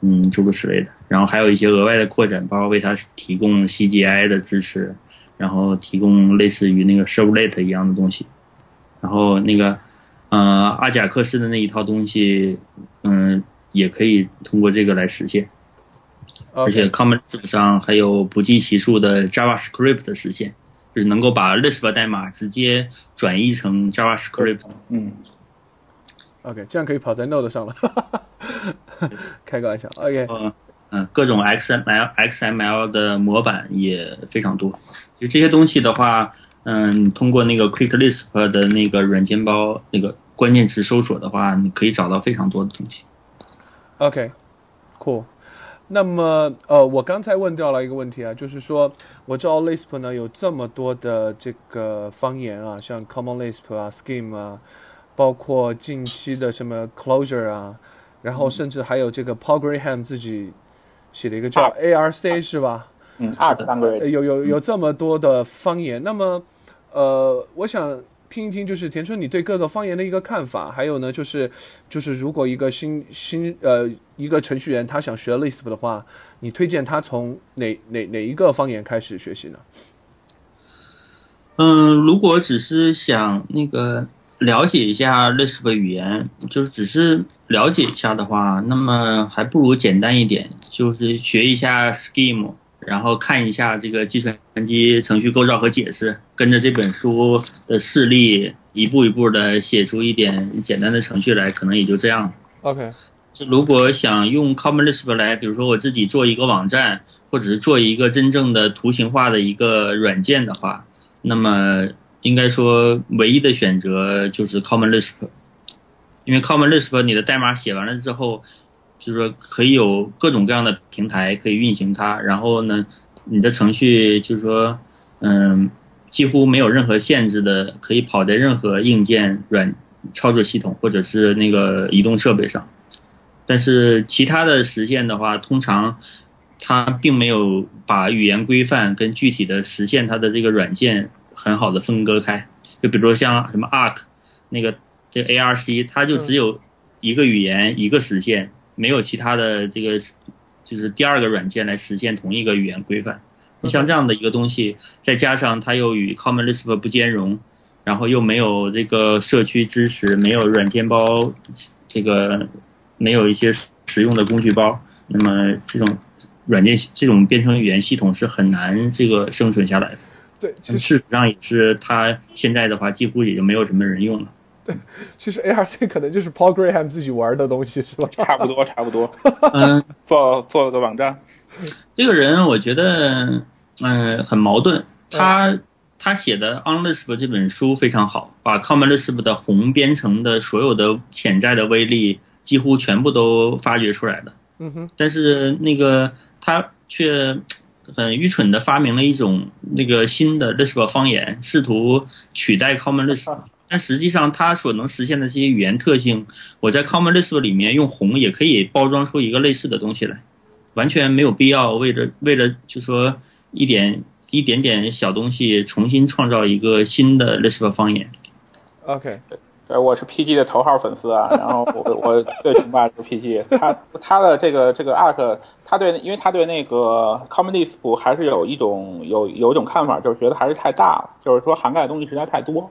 [SPEAKER 2] 嗯，诸如此类的。然后还有一些额外的扩展包为它提供 CGI 的支持，然后提供类似于那个 Servlet 一样的东西。然后那个呃，阿贾克斯的那一套东西，嗯，也可以通过这个来实现。而且 Common 上还有不计其数的 JavaScript 的实现，就是能够把 Lisp 代码直接转译成 JavaScript。
[SPEAKER 3] 嗯
[SPEAKER 1] ，OK，这样可以跑在 Node 上了，开个玩笑。OK，
[SPEAKER 2] 嗯嗯，各种 XML XML 的模板也非常多。就这些东西的话，嗯，通过那个 Quick Lisp 的那个软件包那个关键词搜索的话，你可以找到非常多的东西。
[SPEAKER 1] OK，Cool。那么，呃，我刚才问掉了一个问题啊，就是说，我知道 Lisp 呢有这么多的这个方言啊，像 Common Lisp 啊、Scheme 啊，包括近期的什么 Closure 啊，然后甚至还有这个 Paul Graham 自己写的一个叫 ARC 是吧？
[SPEAKER 3] 嗯三个
[SPEAKER 1] 有有有这么多的方言，那么，呃，我想。听一听，就是田春，你对各个方言的一个看法，还有呢，就是就是如果一个新新呃一个程序员他想学 Lisp 的话，你推荐他从哪哪哪一个方言开始学习呢？
[SPEAKER 2] 嗯，如果只是想那个了解一下 Lisp 语言，就是只是了解一下的话，那么还不如简单一点，就是学一下 Scheme。然后看一下这个计算机程序构造和解释，跟着这本书的示例，一步一步的写出一点简单的程序来，可能也就这样。
[SPEAKER 1] OK，
[SPEAKER 2] 这如果想用 Common Lisp 来，比如说我自己做一个网站，或者是做一个真正的图形化的一个软件的话，那么应该说唯一的选择就是 Common Lisp，因为 Common Lisp 你的代码写完了之后。就是说可以有各种各样的平台可以运行它，然后呢，你的程序就是说，嗯，几乎没有任何限制的，可以跑在任何硬件软操作系统或者是那个移动设备上。但是其他的实现的话，通常它并没有把语言规范跟具体的实现它的这个软件很好的分割开。就比如说像什么 Arc 那个这 ARC，它就只有一个语言一个实现。没有其他的这个，就是第二个软件来实现同一个语言规范。你像这样的一个东西，再加上它又与 Common Lisp 不兼容，然后又没有这个社区支持，没有软件包，这个没有一些实用的工具包，那么这种软件这种编程语言系统是很难这个生存下来的。
[SPEAKER 1] 对，
[SPEAKER 2] 事实上也是它现在的话几乎也就没有什么人用了。
[SPEAKER 1] 其实 ARC 可能就是 Paul Graham 自己玩的东西，是吧？
[SPEAKER 3] 差不多，差不多。嗯，做做了个网站。
[SPEAKER 2] 这个人我觉得，嗯，很矛盾。他他写的《On Lisp》这本书非常好，把 Common Lisp 的宏编程的所有的潜在的威力几乎全部都发掘出来了。
[SPEAKER 1] 嗯哼。
[SPEAKER 2] 但是那个他却很愚蠢的发明了一种那个新的 Lisp 方言，试图取代 Common Lisp。但实际上，它所能实现的这些语言特性，我在 Common Lisp 里面用红也可以包装出一个类似的东西来，完全没有必要为了为了就说一点一点点小东西重新创造一个新的 Lisp 方言。
[SPEAKER 1] OK，
[SPEAKER 3] 对，我是 PG 的头号粉丝啊，然后我我最崇拜是 PG，他他的这个这个 Arc，他对，因为他对那个 Common Lisp 还是有一种有有一种看法，就是觉得还是太大了，就是说涵盖的东西实在太多。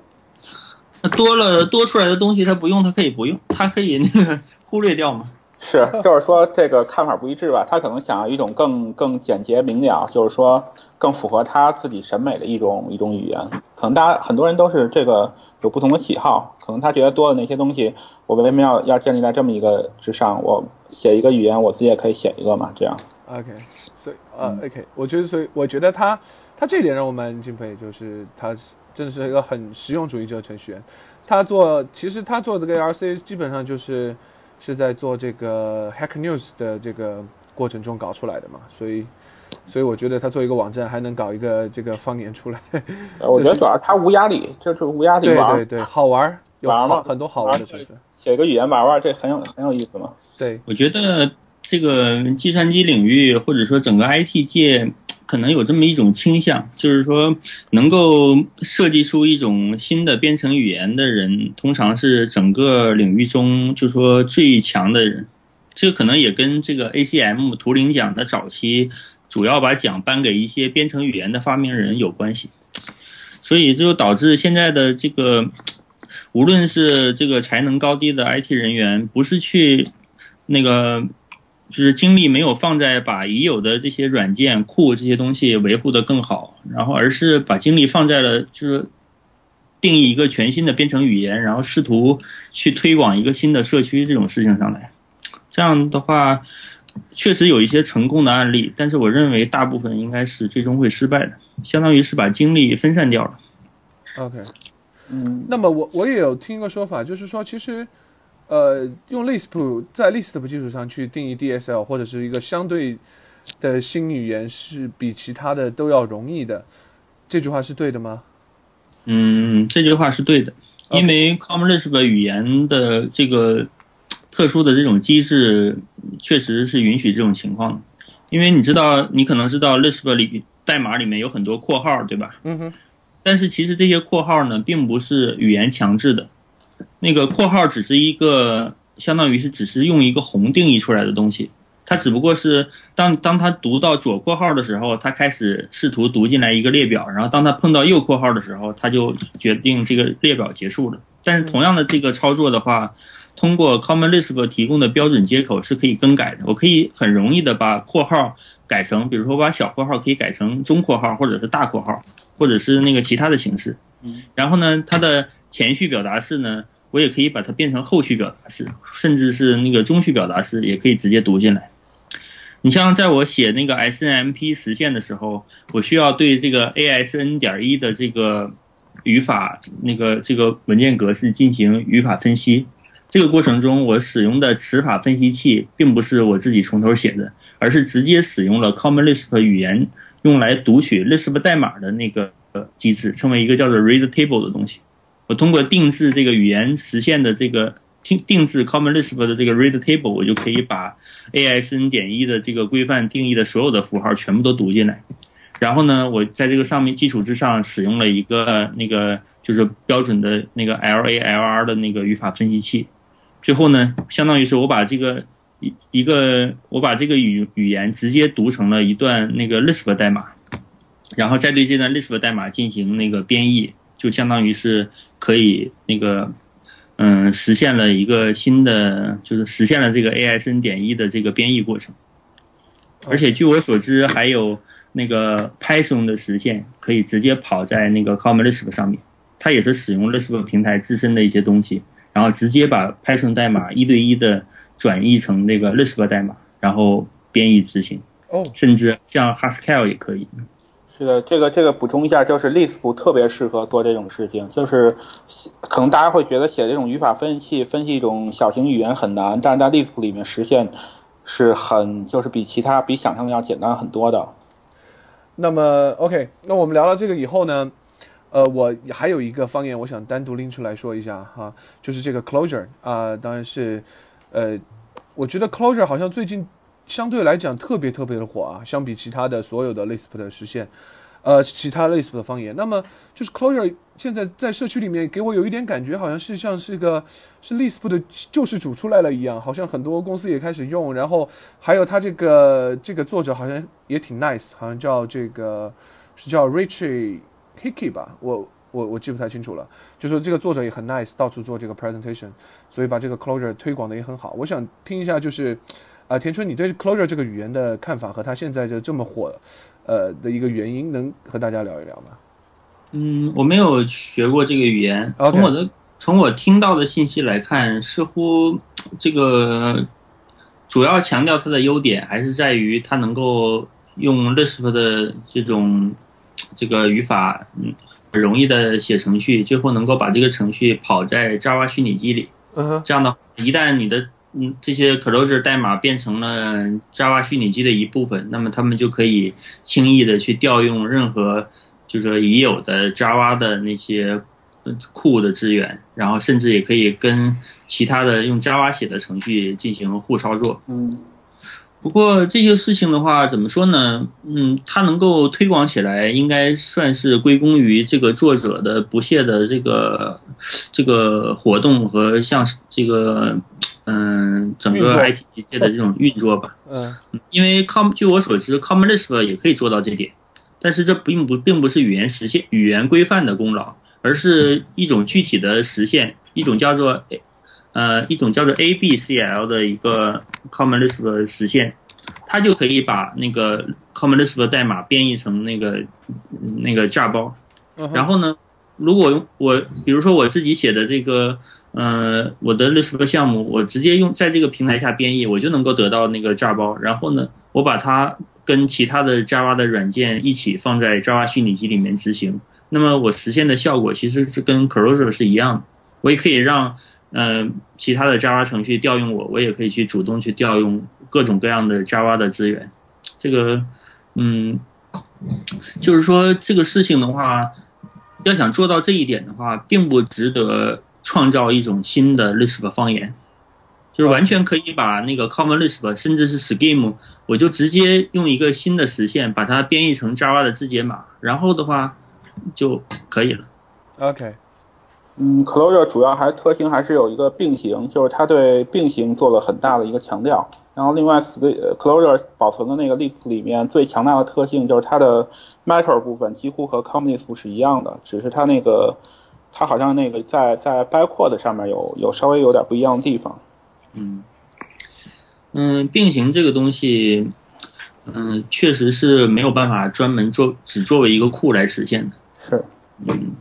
[SPEAKER 2] 那多了多出来的东西，他不用，他可以不用，他可以那个忽略掉嘛？
[SPEAKER 3] 是，就是说这个看法不一致吧。他可能想要一种更更简洁明了，就是说更符合他自己审美的一种一种语言。可能大家很多人都是这个有不同的喜好，可能他觉得多的那些东西，我为什么要要建立在这么一个之上？我写一个语言，我自己也可以写一个嘛，这样。
[SPEAKER 1] OK，所以呃，OK，我觉得所以我觉得他他这点让我蛮敬佩，就是他。真的是一个很实用主义者程序员，他做其实他做这个 RC 基本上就是是在做这个 Hack News 的这个过程中搞出来的嘛，所以所以我觉得他做一个网站还能搞一个这个方言出来，
[SPEAKER 3] 我觉得主要他无压力，就是无压力
[SPEAKER 1] 玩，对对对，好玩，有好很多好玩的角色，
[SPEAKER 3] 写个语言玩玩，这很有很有意思嘛。
[SPEAKER 1] 对，
[SPEAKER 2] 我觉得这个计算机领域或者说整个 IT 界。可能有这么一种倾向，就是说，能够设计出一种新的编程语言的人，通常是整个领域中就说最强的人。这可能也跟这个 ACM 图灵奖的早期主要把奖颁给一些编程语言的发明人有关系。所以就导致现在的这个。无论是这个才能高低的 IT 人员，不是去那个，就是精力没有放在把已有的这些软件库这些东西维护的更好，然后而是把精力放在了就是定义一个全新的编程语言，然后试图去推广一个新的社区这种事情上来。这样的话，确实有一些成功的案例，但是我认为大部分应该是最终会失败的，相当于是把精力分散掉了。
[SPEAKER 1] OK，
[SPEAKER 3] 嗯，
[SPEAKER 1] 那么我我也有听一个说法，就是说其实，呃，用 Lisp 在 Lisp 基础上去定义 DSL 或者是一个相对的新语言是比其他的都要容易的。这句话是对的吗？
[SPEAKER 2] 嗯，这句话是对的，因为 Common Lisp 语言的这个特殊的这种机制，确实是允许这种情况的。因为你知道，你可能知道 Lisp 里代码里面有很多括号，对吧？
[SPEAKER 1] 嗯哼，
[SPEAKER 2] 但是其实这些括号呢，并不是语言强制的，那个括号只是一个相当于是只是用一个宏定义出来的东西，它只不过是当当它读到左括号的时候，它开始试图读进来一个列表，然后当它碰到右括号的时候，它就决定这个列表结束了。但是同样的这个操作的话，通过 Common Lisp 提供的标准接口是可以更改的，我可以很容易的把括号改成，比如说我把小括号可以改成中括号或者是大括号。或者是那个其他的形式，嗯然后呢，它的前序表达式呢，我也可以把它变成后序表达式，甚至是那个中序表达式，也可以直接读进来。你像在我写那个 SNMP 实现的时候，我需要对这个 ASN 点一的这个语法那个这个文件格式进行语法分析。这个过程中，我使用的词法分析器并不是我自己从头写的，而是直接使用了 Common Lisp 语言。用来读取 Lisp 代码的那个机制，称为一个叫做 read table 的东西。我通过定制这个语言实现的这个定定制 Common Lisp 的这个 read table，我就可以把 ASN 点一的这个规范定义的所有的符号全部都读进来。然后呢，我在这个上面基础之上使用了一个那个就是标准的那个 LALR 的那个语法分析器。最后呢，相当于是我把这个。一一个，我把这个语语言直接读成了一段那个 Lisp 代码，然后再对这段 Lisp 代码进行那个编译，就相当于是可以那个，嗯，实现了一个新的，就是实现了这个 ASN 点一的这个编译过程。而且据我所知，还有那个 Python 的实现可以直接跑在那个 Common Lisp 上面，它也是使用 Lisp 平台自身的一些东西，然后直接把 Python 代码一对一的。转译成那个 Lisp 代码，然后编译执行。
[SPEAKER 1] 哦，
[SPEAKER 2] 甚至像 Haskell 也可以。
[SPEAKER 3] 是的，这个这个补充一下，就是 Lisp 特别适合做这种事情。就是可能大家会觉得写这种语法分析器分析一种小型语言很难，但是在 Lisp 里面实现是很就是比其他比想象的要简单很多的。
[SPEAKER 1] 那么 OK，那我们聊到这个以后呢，呃，我还有一个方言，我想单独拎出来说一下哈，就是这个 Closure 啊、当然是。呃，我觉得 Closure 好像最近相对来讲特别特别的火啊，相比其他的所有的 Lisp 的实现，呃，其他 Lisp 的方言。那么就是 Closure 现在在社区里面给我有一点感觉，好像是像是个是 Lisp 的救世主出来了一样，好像很多公司也开始用，然后还有他这个这个作者好像也挺 nice，好像叫这个是叫 Richie Hickey 吧，我。我我记不太清楚了，就说这个作者也很 nice，到处做这个 presentation，所以把这个 Closure 推广的也很好。我想听一下，就是啊、呃，田春，你对 Closure 这个语言的看法和它现在就这么火，呃的一个原因，能和大家聊一聊吗？
[SPEAKER 2] 嗯，我没有学过这个语言.从我的从我听到的信息来看，似乎这个主要强调它的优点还是在于它能够用 Lisp 的这种这个语法，嗯。很容易的写程序，最后能够把这个程序跑在 Java 虚拟机里。
[SPEAKER 1] 嗯哼，
[SPEAKER 2] 这样的话，一旦你的嗯这些 Closure 代码变成了 Java 虚拟机的一部分，那么他们就可以轻易的去调用任何就是已有的 Java 的那些库的资源，然后甚至也可以跟其他的用 Java 写的程序进行互操作。
[SPEAKER 3] 嗯。
[SPEAKER 2] 不过这些事情的话，怎么说呢？嗯，它能够推广起来，应该算是归功于这个作者的不懈的这个这个活动和像这个嗯整个 IT 界的这种运作吧。
[SPEAKER 1] 嗯，
[SPEAKER 2] 因为 Com 据我所知，Common Lisp 也可以做到这点，但是这并不并不是语言实现语言规范的功劳，而是一种具体的实现，一种叫做呃一种叫做 ABCL 的一个 Common Lisp 实现，它就可以把那个 Common Lisp 代码编译成那个那个 jar 包，然后呢，如果用我比如说我自己写的这个。呃，我的 Lisp 项目，我直接用在这个平台下编译，我就能够得到那个 jar 包。然后呢，我把它跟其他的 Java 的软件一起放在 Java 虚拟机里面执行。那么我实现的效果其实是跟 Closure 是一样的。我也可以让呃其他的 Java 程序调用我，我也可以去主动去调用各种各样的 Java 的资源。这个，嗯，就是说这个事情的话，要想做到这一点的话，并不值得。创造一种新的 Lisp 方言，就是完全可以把那个 Common Lisp 甚至是 Scheme，我就直接用一个新的实现把它编译成 Java 的字节码，然后的话就可以了。
[SPEAKER 1] OK，
[SPEAKER 3] 嗯，Clojure 主要还特性还是有一个并行，就是它对并行做了很大的一个强调。然后另外 Closure 保存的那个 Lisp 里面最强大的特性就是它的 macro 部分几乎和 Common Lisp 是一样的，只是它那个。它好像那个在在 backward 上面有有稍微有点不一样的地方。
[SPEAKER 2] 嗯嗯，并行这个东西，嗯，确实是没有办法专门做只作为一个库来实现的。
[SPEAKER 3] 是。
[SPEAKER 2] 嗯，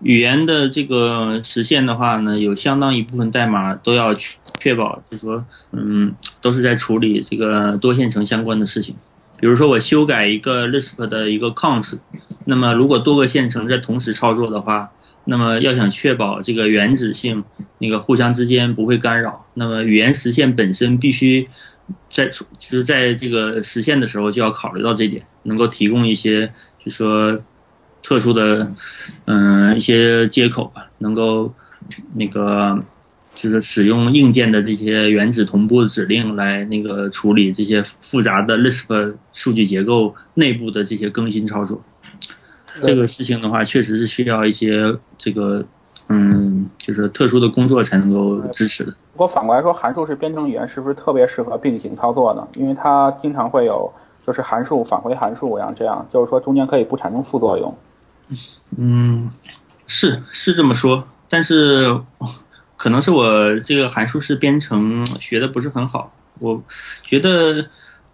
[SPEAKER 2] 语言的这个实现的话呢，有相当一部分代码都要确确保，就是说，嗯，都是在处理这个多线程相关的事情。比如说我修改一个 Lisp 的一个 cons，那么如果多个线程在同时操作的话。那么要想确保这个原子性，那个互相之间不会干扰，那么语言实现本身必须在就是在这个实现的时候就要考虑到这点，能够提供一些就说特殊的嗯一些接口吧，能够那个就是使用硬件的这些原子同步指令来那个处理这些复杂的 Lisp 数据结构内部的这些更新操作。这个事情的话，确实是需要一些这个，嗯，就是特殊的工作才能够支持的。
[SPEAKER 3] 不过反过来说，函数式编程语言是不是特别适合并行操作呢？因为它经常会有就是函数返回函数一样，这样就是说中间可以不产生副作用。
[SPEAKER 2] 嗯，是是这么说，但是可能是我这个函数式编程学的不是很好，我觉得。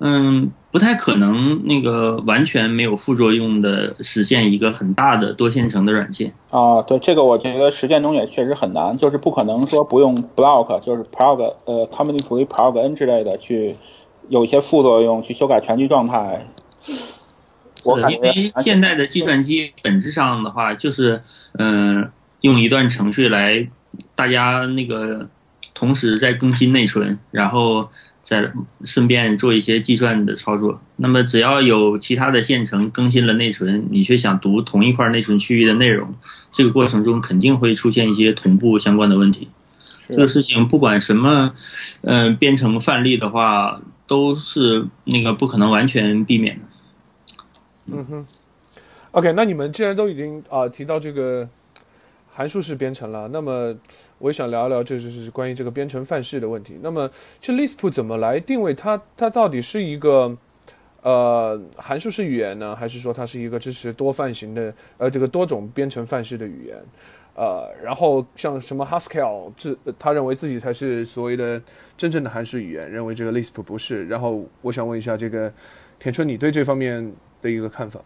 [SPEAKER 2] 嗯，不太可能那个完全没有副作用的实现一个很大的多线程的软件
[SPEAKER 3] 啊。对，这个我觉得实践中也确实很难，就是不可能说不用 block，就是 prog 呃 c o m m u n i t y prog n 之类的去有一些副作用去修改全局状态。我
[SPEAKER 2] 因为现在的计算机本质上的话就是嗯用一段程序来大家那个同时在更新内存，然后。再顺便做一些计算的操作。那么只要有其他的线程更新了内存，你却想读同一块内存区域的内容，这个过程中肯定会出现一些同步相关的问题。这个事情不管什么，嗯，编程范例的话，都是那个不可能完全避免的。
[SPEAKER 1] 嗯哼。OK，那你们既然都已经啊提到这个。函数式编程了，那么我也想聊一聊，这就是关于这个编程范式的问题。那么，这 Lisp 怎么来定位它？它到底是一个呃函数式语言呢，还是说它是一个支持多范型的呃这个多种编程范式的语言？呃，然后像什么 Haskell，自他认为自己才是所谓的真正的函数语言，认为这个 Lisp 不是。然后我想问一下，这个田春，你对这方面的一个看法？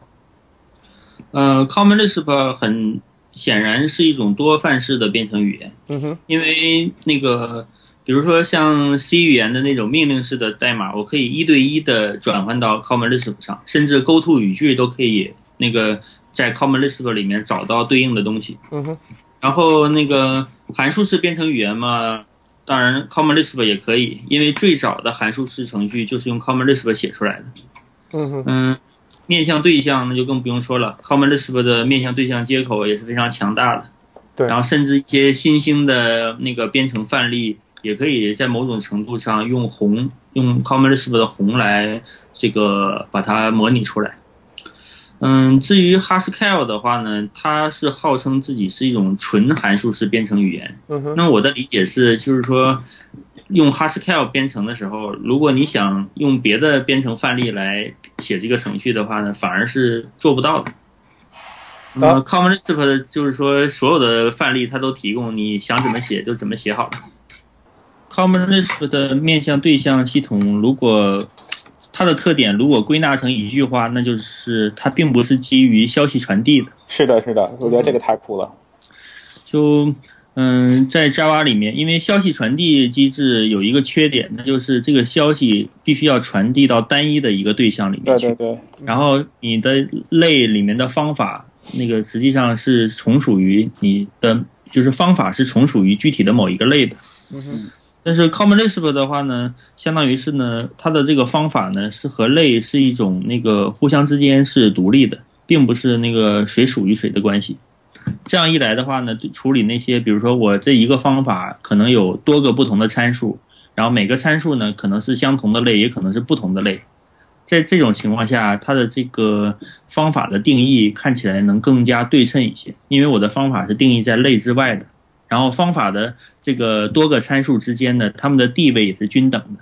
[SPEAKER 2] 嗯，Common Lisp 很。显然是一种多范式的编程语言，
[SPEAKER 1] 嗯哼，
[SPEAKER 2] 因为那个，比如说像 C 语言的那种命令式的代码，我可以一对一的转换到 Common Lisp 上，甚至 GoTo 语句都可以那个在 Common Lisp 里面找到对应的东西，
[SPEAKER 1] 嗯哼，
[SPEAKER 2] 然后那个函数式编程语言嘛，当然 Common Lisp 也可以，因为最早的函数式程序就是用 Common Lisp 写出来的，
[SPEAKER 1] 嗯哼，
[SPEAKER 2] 嗯。面向对象那就更不用说了，Common Lisp 的面向对象接口也是非常强大的。
[SPEAKER 1] 对。
[SPEAKER 2] 然后甚至一些新兴的那个编程范例，也可以在某种程度上用红用 Common Lisp 的红来这个把它模拟出来。嗯，至于 Haskell 的话呢，它是号称自己是一种纯函数式编程语言。
[SPEAKER 1] 嗯哼。
[SPEAKER 2] 那我的理解是，就是说。用 Haskell 编程的时候，如果你想用别的编程范例来写这个程序的话呢，反而是做不到的。呃，Common Lisp 就是说所有的范例它都提供，你想怎么写就怎么写好了。Common Lisp 的面向对象系统，如果它的特点如果归纳成一句话，那就是它并不是基于消息传递的。
[SPEAKER 3] 是的，是的，我觉得这个太酷了。
[SPEAKER 2] 就嗯，在 Java 里面，因为消息传递机制有一个缺点，那就是这个消息必须要传递到单一的一个对象里面
[SPEAKER 3] 去。对对对。
[SPEAKER 2] 然后你的类里面的方法，那个实际上是从属于你的，就是方法是从属于具体的某一个类的。
[SPEAKER 1] 嗯哼。
[SPEAKER 2] 但是 Common Lisp 的话呢，相当于是呢，它的这个方法呢是和类是一种那个互相之间是独立的，并不是那个谁属于谁的关系。这样一来的话呢，处理那些，比如说我这一个方法可能有多个不同的参数，然后每个参数呢可能是相同的类，也可能是不同的类。在这种情况下，它的这个方法的定义看起来能更加对称一些，因为我的方法是定义在类之外的，然后方法的这个多个参数之间呢，它们的地位也是均等的。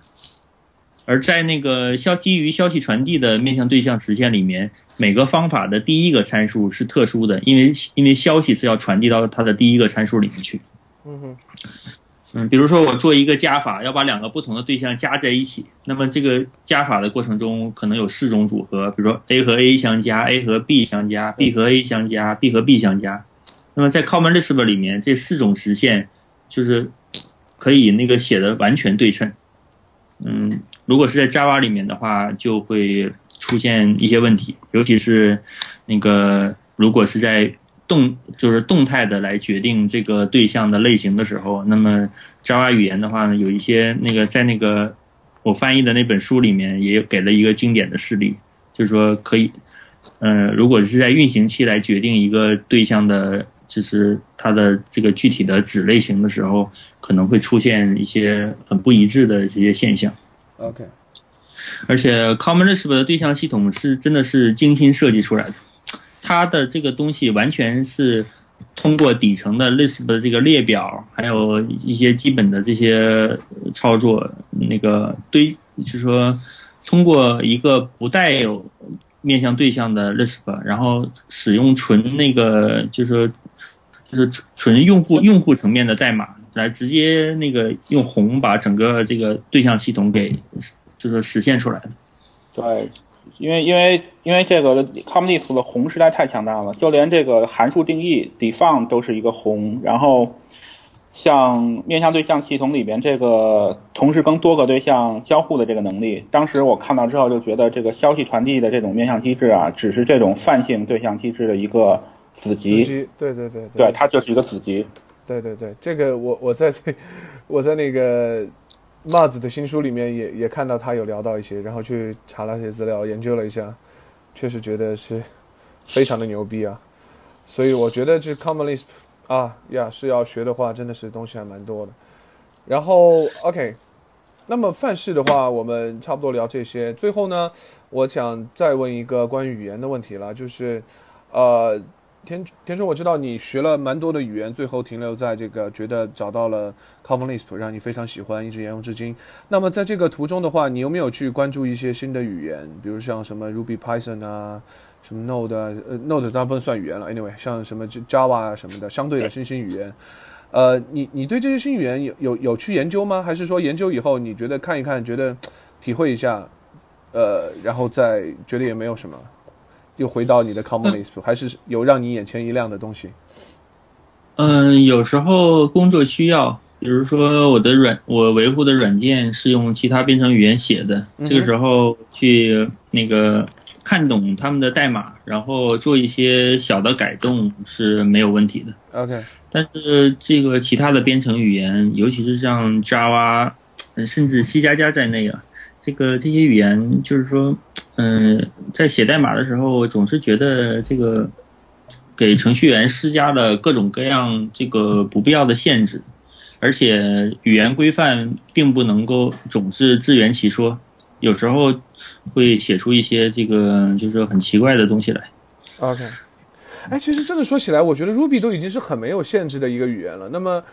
[SPEAKER 2] 而在那个消基于消息传递的面向对象实现里面。每个方法的第一个参数是特殊的，因为因为消息是要传递到它的第一个参数里面去。
[SPEAKER 1] 嗯哼，
[SPEAKER 2] 嗯，比如说我做一个加法，要把两个不同的对象加在一起，那么这个加法的过程中可能有四种组合，比如说 A 和 A 相加，A 和 B 相加，B 和 A 相加，B 和 B 相加。那么在 Common Lisp 里面，这四种实现就是可以那个写的完全对称。嗯，如果是在 Java 里面的话，就会。出现一些问题，尤其是那个如果是在动就是动态的来决定这个对象的类型的时候，那么 Java 语言的话呢，有一些那个在那个我翻译的那本书里面也给了一个经典的事例，就是说可以，呃，如果是在运行期来决定一个对象的，就是它的这个具体的子类型的时候，可能会出现一些很不一致的这些现象。
[SPEAKER 1] OK。
[SPEAKER 2] 而且，Common Lisp 的对象系统是真的是精心设计出来的，它的这个东西完全是通过底层的 Lisp 的这个列表，还有一些基本的这些操作，那个堆，就是说通过一个不带有面向对象的 Lisp，然后使用纯那个就是就是纯用户用户层面的代码来直接那个用红把整个这个对象系统给。就是实现出来的，
[SPEAKER 3] 对，因为因为因为这个 Common Lisp 的宏实在太强大了，就连这个函数定义 define 都是一个宏，然后像面向对象系统里边这个同时跟多个对象交互的这个能力，当时我看到之后就觉得这个消息传递的这种面向机制啊，只是这种泛性对象机制的一个子
[SPEAKER 1] 集，对对对，
[SPEAKER 3] 对，它就是一个子集，
[SPEAKER 1] 对对对，这个我我在我在那个。帽子的新书里面也也看到他有聊到一些，然后去查了些资料，研究了一下，确实觉得是非常的牛逼啊。所以我觉得这 Common Lisp 啊呀是要学的话，真的是东西还蛮多的。然后 OK，那么范式的话，我们差不多聊这些。最后呢，我想再问一个关于语言的问题了，就是呃。田田春，我知道你学了蛮多的语言，最后停留在这个觉得找到了 Common Lisp，让你非常喜欢，一直沿用至今。那么在这个途中的话，你有没有去关注一些新的语言，比如像什么 Ruby、Python 啊，什么 Node，呃，Node 当然不能算语言了。Anyway，像什么 Java 啊什么的，相对的新兴语言，呃，你你对这些新语言有有有去研究吗？还是说研究以后你觉得看一看，觉得体会一下，呃，然后再觉得也没有什么？又回到你的 Common Lisp，还是有让你眼前一亮的东西？
[SPEAKER 2] 嗯，有时候工作需要，比如说我的软，我维护的软件是用其他编程语言写的，这个时候去那个看懂他们的代码，然后做一些小的改动是没有问题的。
[SPEAKER 1] OK，
[SPEAKER 2] 但是这个其他的编程语言，尤其是像 Java，甚至 C 加加在内啊。这个这些语言就是说，嗯，在写代码的时候，总是觉得这个给程序员施加了各种各样这个不必要的限制，而且语言规范并不能够总是自圆其说，有时候会写出一些这个就是很奇怪的东西来。
[SPEAKER 1] OK，哎，其实这么说起来，我觉得 Ruby 都已经是很没有限制的一个语言了。那么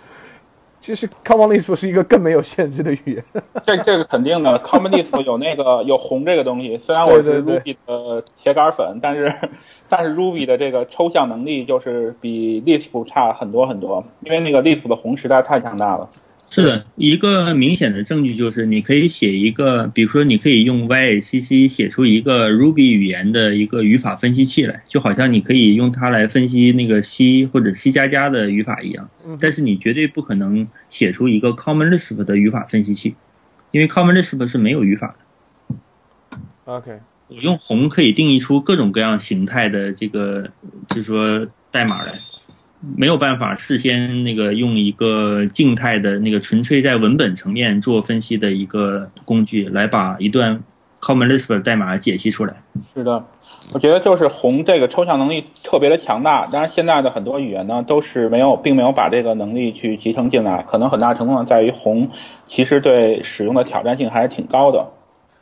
[SPEAKER 1] 其实 Common Lisp 是一个更没有限制的语言。
[SPEAKER 3] 这这个肯定的，Common Lisp 有那个 有红这个东西。虽然我是 Ruby 的铁杆粉，但是 但是 Ruby 的这个抽象能力就是比 Lisp 差很多很多，因为那个 Lisp 的红实在太强大了。
[SPEAKER 2] 是的，一个明显的证据就是，你可以写一个，比如说，你可以用 YACC 写出一个 Ruby 语言的一个语法分析器来，就好像你可以用它来分析那个 C 或者 C 加加的语法一样。但是你绝对不可能写出一个 Common Lisp 的语法分析器，因为 Common Lisp 是没有语法
[SPEAKER 1] 的。OK，
[SPEAKER 2] 我用红可以定义出各种各样形态的这个，就是说代码来。没有办法事先那个用一个静态的那个纯粹在文本层面做分析的一个工具来把一段 Common Lisp 代码解析出来。
[SPEAKER 3] 是的，我觉得就是红这个抽象能力特别的强大，当然现在的很多语言呢都是没有，并没有把这个能力去集成进来，可能很大程度上在于红其实对使用的挑战性还是挺高的。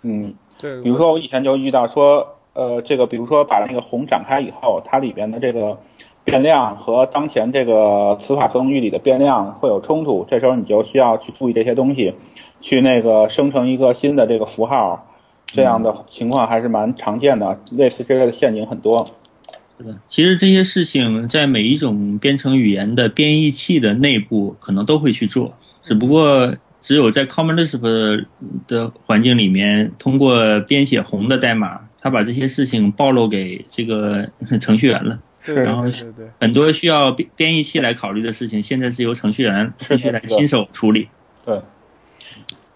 [SPEAKER 3] 嗯，
[SPEAKER 1] 对，
[SPEAKER 3] 比如说我以前就遇到说，呃，这个比如说把那个红展开以后，它里边的这个。变量和当前这个词法自动域里的变量会有冲突，这时候你就需要去注意这些东西，去那个生成一个新的这个符号，这样的情况还是蛮常见的，类似这类的陷阱很多。
[SPEAKER 2] 是的，其实这些事情在每一种编程语言的编译器的内部可能都会去做，只不过只有在 Common Lisp 的环境里面，通过编写红的代码，它把这些事情暴露给这个 程序员了。
[SPEAKER 1] 是，
[SPEAKER 2] 然后很多需要编编译器来考虑的事情，现在是由程序员必须来亲手处理。
[SPEAKER 3] 对，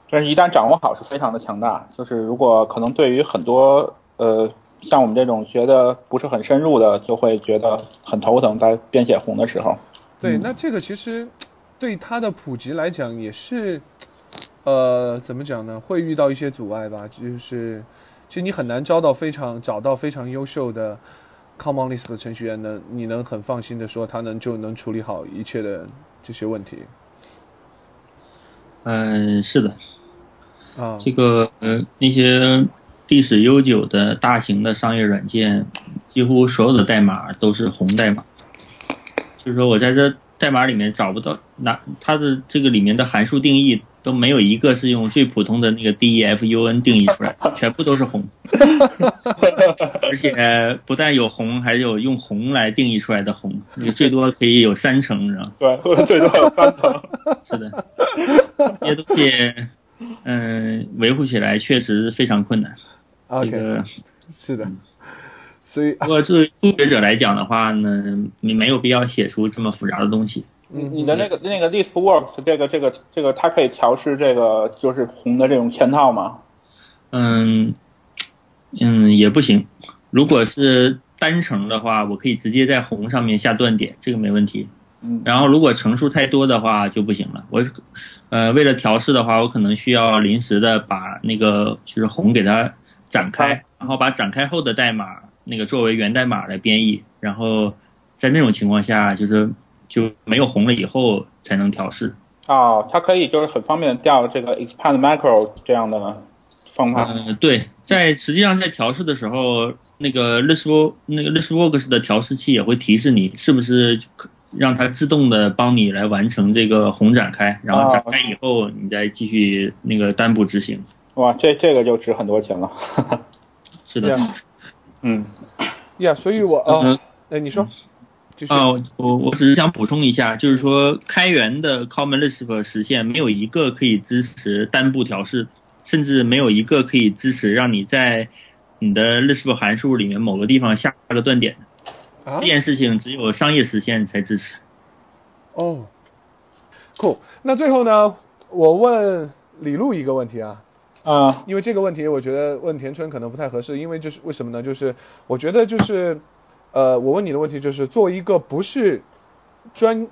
[SPEAKER 3] 但是一旦掌握好，是非常的强大。就是如果可能，对于很多呃像我们这种学的不是很深入的，就会觉得很头疼，在编写红的时候。
[SPEAKER 1] 对，那这个其实对它的普及来讲也是，呃，怎么讲呢？会遇到一些阻碍吧。就是其实你很难招到非常找到非常优秀的。Common Lisp 的程序员能，你能很放心的说，他能就能处理好一切的这些问题。
[SPEAKER 2] 嗯，是的。
[SPEAKER 1] 啊，
[SPEAKER 2] 这个呃，那些历史悠久的大型的商业软件，几乎所有的代码都是红代码。就是说我在这代码里面找不到，那它的这个里面的函数定义。都没有一个是用最普通的那个 D E F U N 定义出来，全部都是红，而且不但有红，还有用红来定义出来的红，你最多可以有三层，是吧？
[SPEAKER 3] 对，最多有三成。
[SPEAKER 2] 是的，这些东西，嗯，维护起来确实非常困难。这个
[SPEAKER 1] 是的，所以
[SPEAKER 2] 不过作为初学者来讲的话呢，你没有必要写出这么复杂的东西。
[SPEAKER 3] 你你的那个那个 ListWorks 这个这个这个它可以调试这个就是红的这种嵌套吗？
[SPEAKER 2] 嗯嗯也不行。如果是单程的话，我可以直接在红上面下断点，这个没问题。
[SPEAKER 3] 嗯。
[SPEAKER 2] 然后如果层数太多的话就不行了。我呃为了调试的话，我可能需要临时的把那个就是红给它展开，然后把展开后的代码那个作为源代码来编译，然后在那种情况下就是。就没有红了以后才能调试
[SPEAKER 3] 哦，它可以就是很方便调这个 expand macro 这样的方法。
[SPEAKER 2] 嗯，对，在实际上在调试的时候，那个 Lisp 那个 listworks 的调试器也会提示你是不是让它自动的帮你来完成这个红展开，然后展开以后你再继续那个单步执行。
[SPEAKER 3] 哇，这这个就值很多钱了。
[SPEAKER 2] 是的，
[SPEAKER 3] 嗯，
[SPEAKER 1] 呀，所以我啊，哎，你说。
[SPEAKER 2] 啊，我我只是想补充一下，就是说开源的 Common Lisp 实现没有一个可以支持单步调试，甚至没有一个可以支持让你在你的 Lisp 函数里面某个地方下个断点的。这件事情只有商业实现才支持。
[SPEAKER 1] 哦，Cool。那最后呢，我问李璐一个问题啊。
[SPEAKER 3] 啊。
[SPEAKER 1] 因为这个问题，我觉得问田春可能不太合适，因为就是为什么呢？就是我觉得就是。呃，我问你的问题就是，作为一个不是专，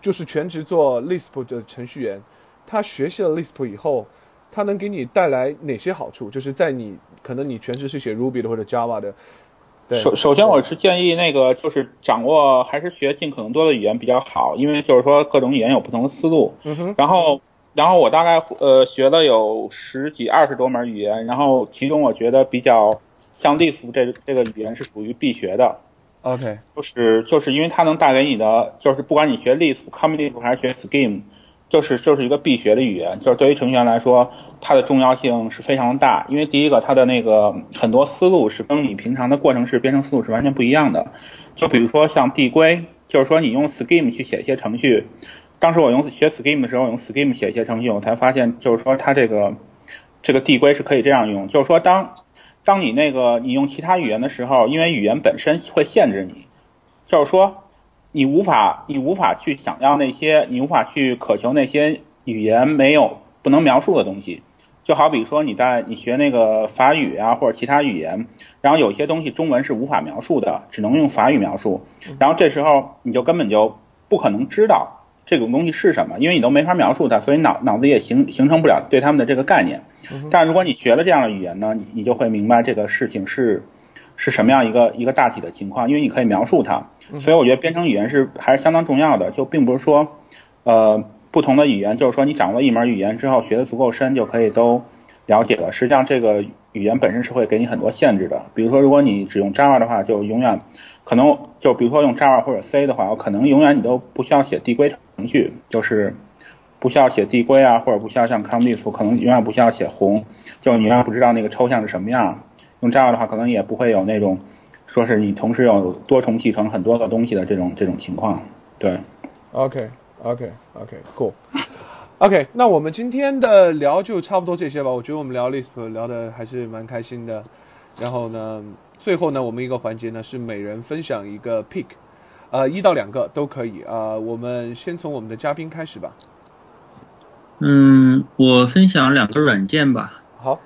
[SPEAKER 1] 就是全职做 Lisp 的程序员，他学习了 Lisp 以后，他能给你带来哪些好处？就是在你可能你全职是写 Ruby 的或者 Java 的。
[SPEAKER 3] 首首先，我是建议那个就是掌握还是学尽可能多的语言比较好，因为就是说各种语言有不同的思路。
[SPEAKER 1] 嗯哼。
[SPEAKER 3] 然后，然后我大概呃学了有十几二十多门语言，然后其中我觉得比较。像 Lisp 这这个语言是属于必学的
[SPEAKER 1] ，OK，
[SPEAKER 3] 就是就是因为它能带给你的，就是不管你学 Lisp、Common Lisp 还是学 Scheme，就是就是一个必学的语言，就是对于程序员来说，它的重要性是非常大。因为第一个，它的那个很多思路是跟你平常的过程式编程思路是完全不一样的。就比如说像递归，就是说你用 Scheme 去写一些程序。当时我用学 Scheme 的时候，用 Scheme 写一些程序，我才发现，就是说它这个这个递归是可以这样用，就是说当当你那个你用其他语言的时候，因为语言本身会限制你，就是说你无法你无法去想要那些，你无法去渴求那些语言没有不能描述的东西。就好比说你在你学那个法语啊或者其他语言，然后有些东西中文是无法描述的，只能用法语描述，然后这时候你就根本就不可能知道。这种东西是什么？因为你都没法描述它，所以脑脑子也形形成不了对他们的这个概念。但如果你学了这样的语言呢，你就会明白这个事情是是什么样一个一个大体的情况，因为你可以描述它。所以我觉得编程语言是还是相当重要的，就并不是说呃不同的语言，就是说你掌握一门语言之后学的足够深就可以都了解了。实际上这个语言本身是会给你很多限制的。比如说如果你只用 Java 的话，就永远可能就比如说用 Java 或者 C 的话，我可能永远你都不需要写递归。程序就是不需要写递归啊，或者不需要像 COMIS，可能永远不需要写红，就你永远不知道那个抽象是什么样。用 Java 的话，可能也不会有那种说是你同时有多重继承很多个东西的这种这种情况。对
[SPEAKER 1] ，OK OK OK Cool OK，那我们今天的聊就差不多这些吧。我觉得我们聊 Lisp 聊的还是蛮开心的。然后呢，最后呢，我们一个环节呢是每人分享一个 pick。呃，一到两个都可以啊。我们先从我们的嘉宾开始吧。
[SPEAKER 2] 嗯，我分享两个软件吧。
[SPEAKER 1] 好。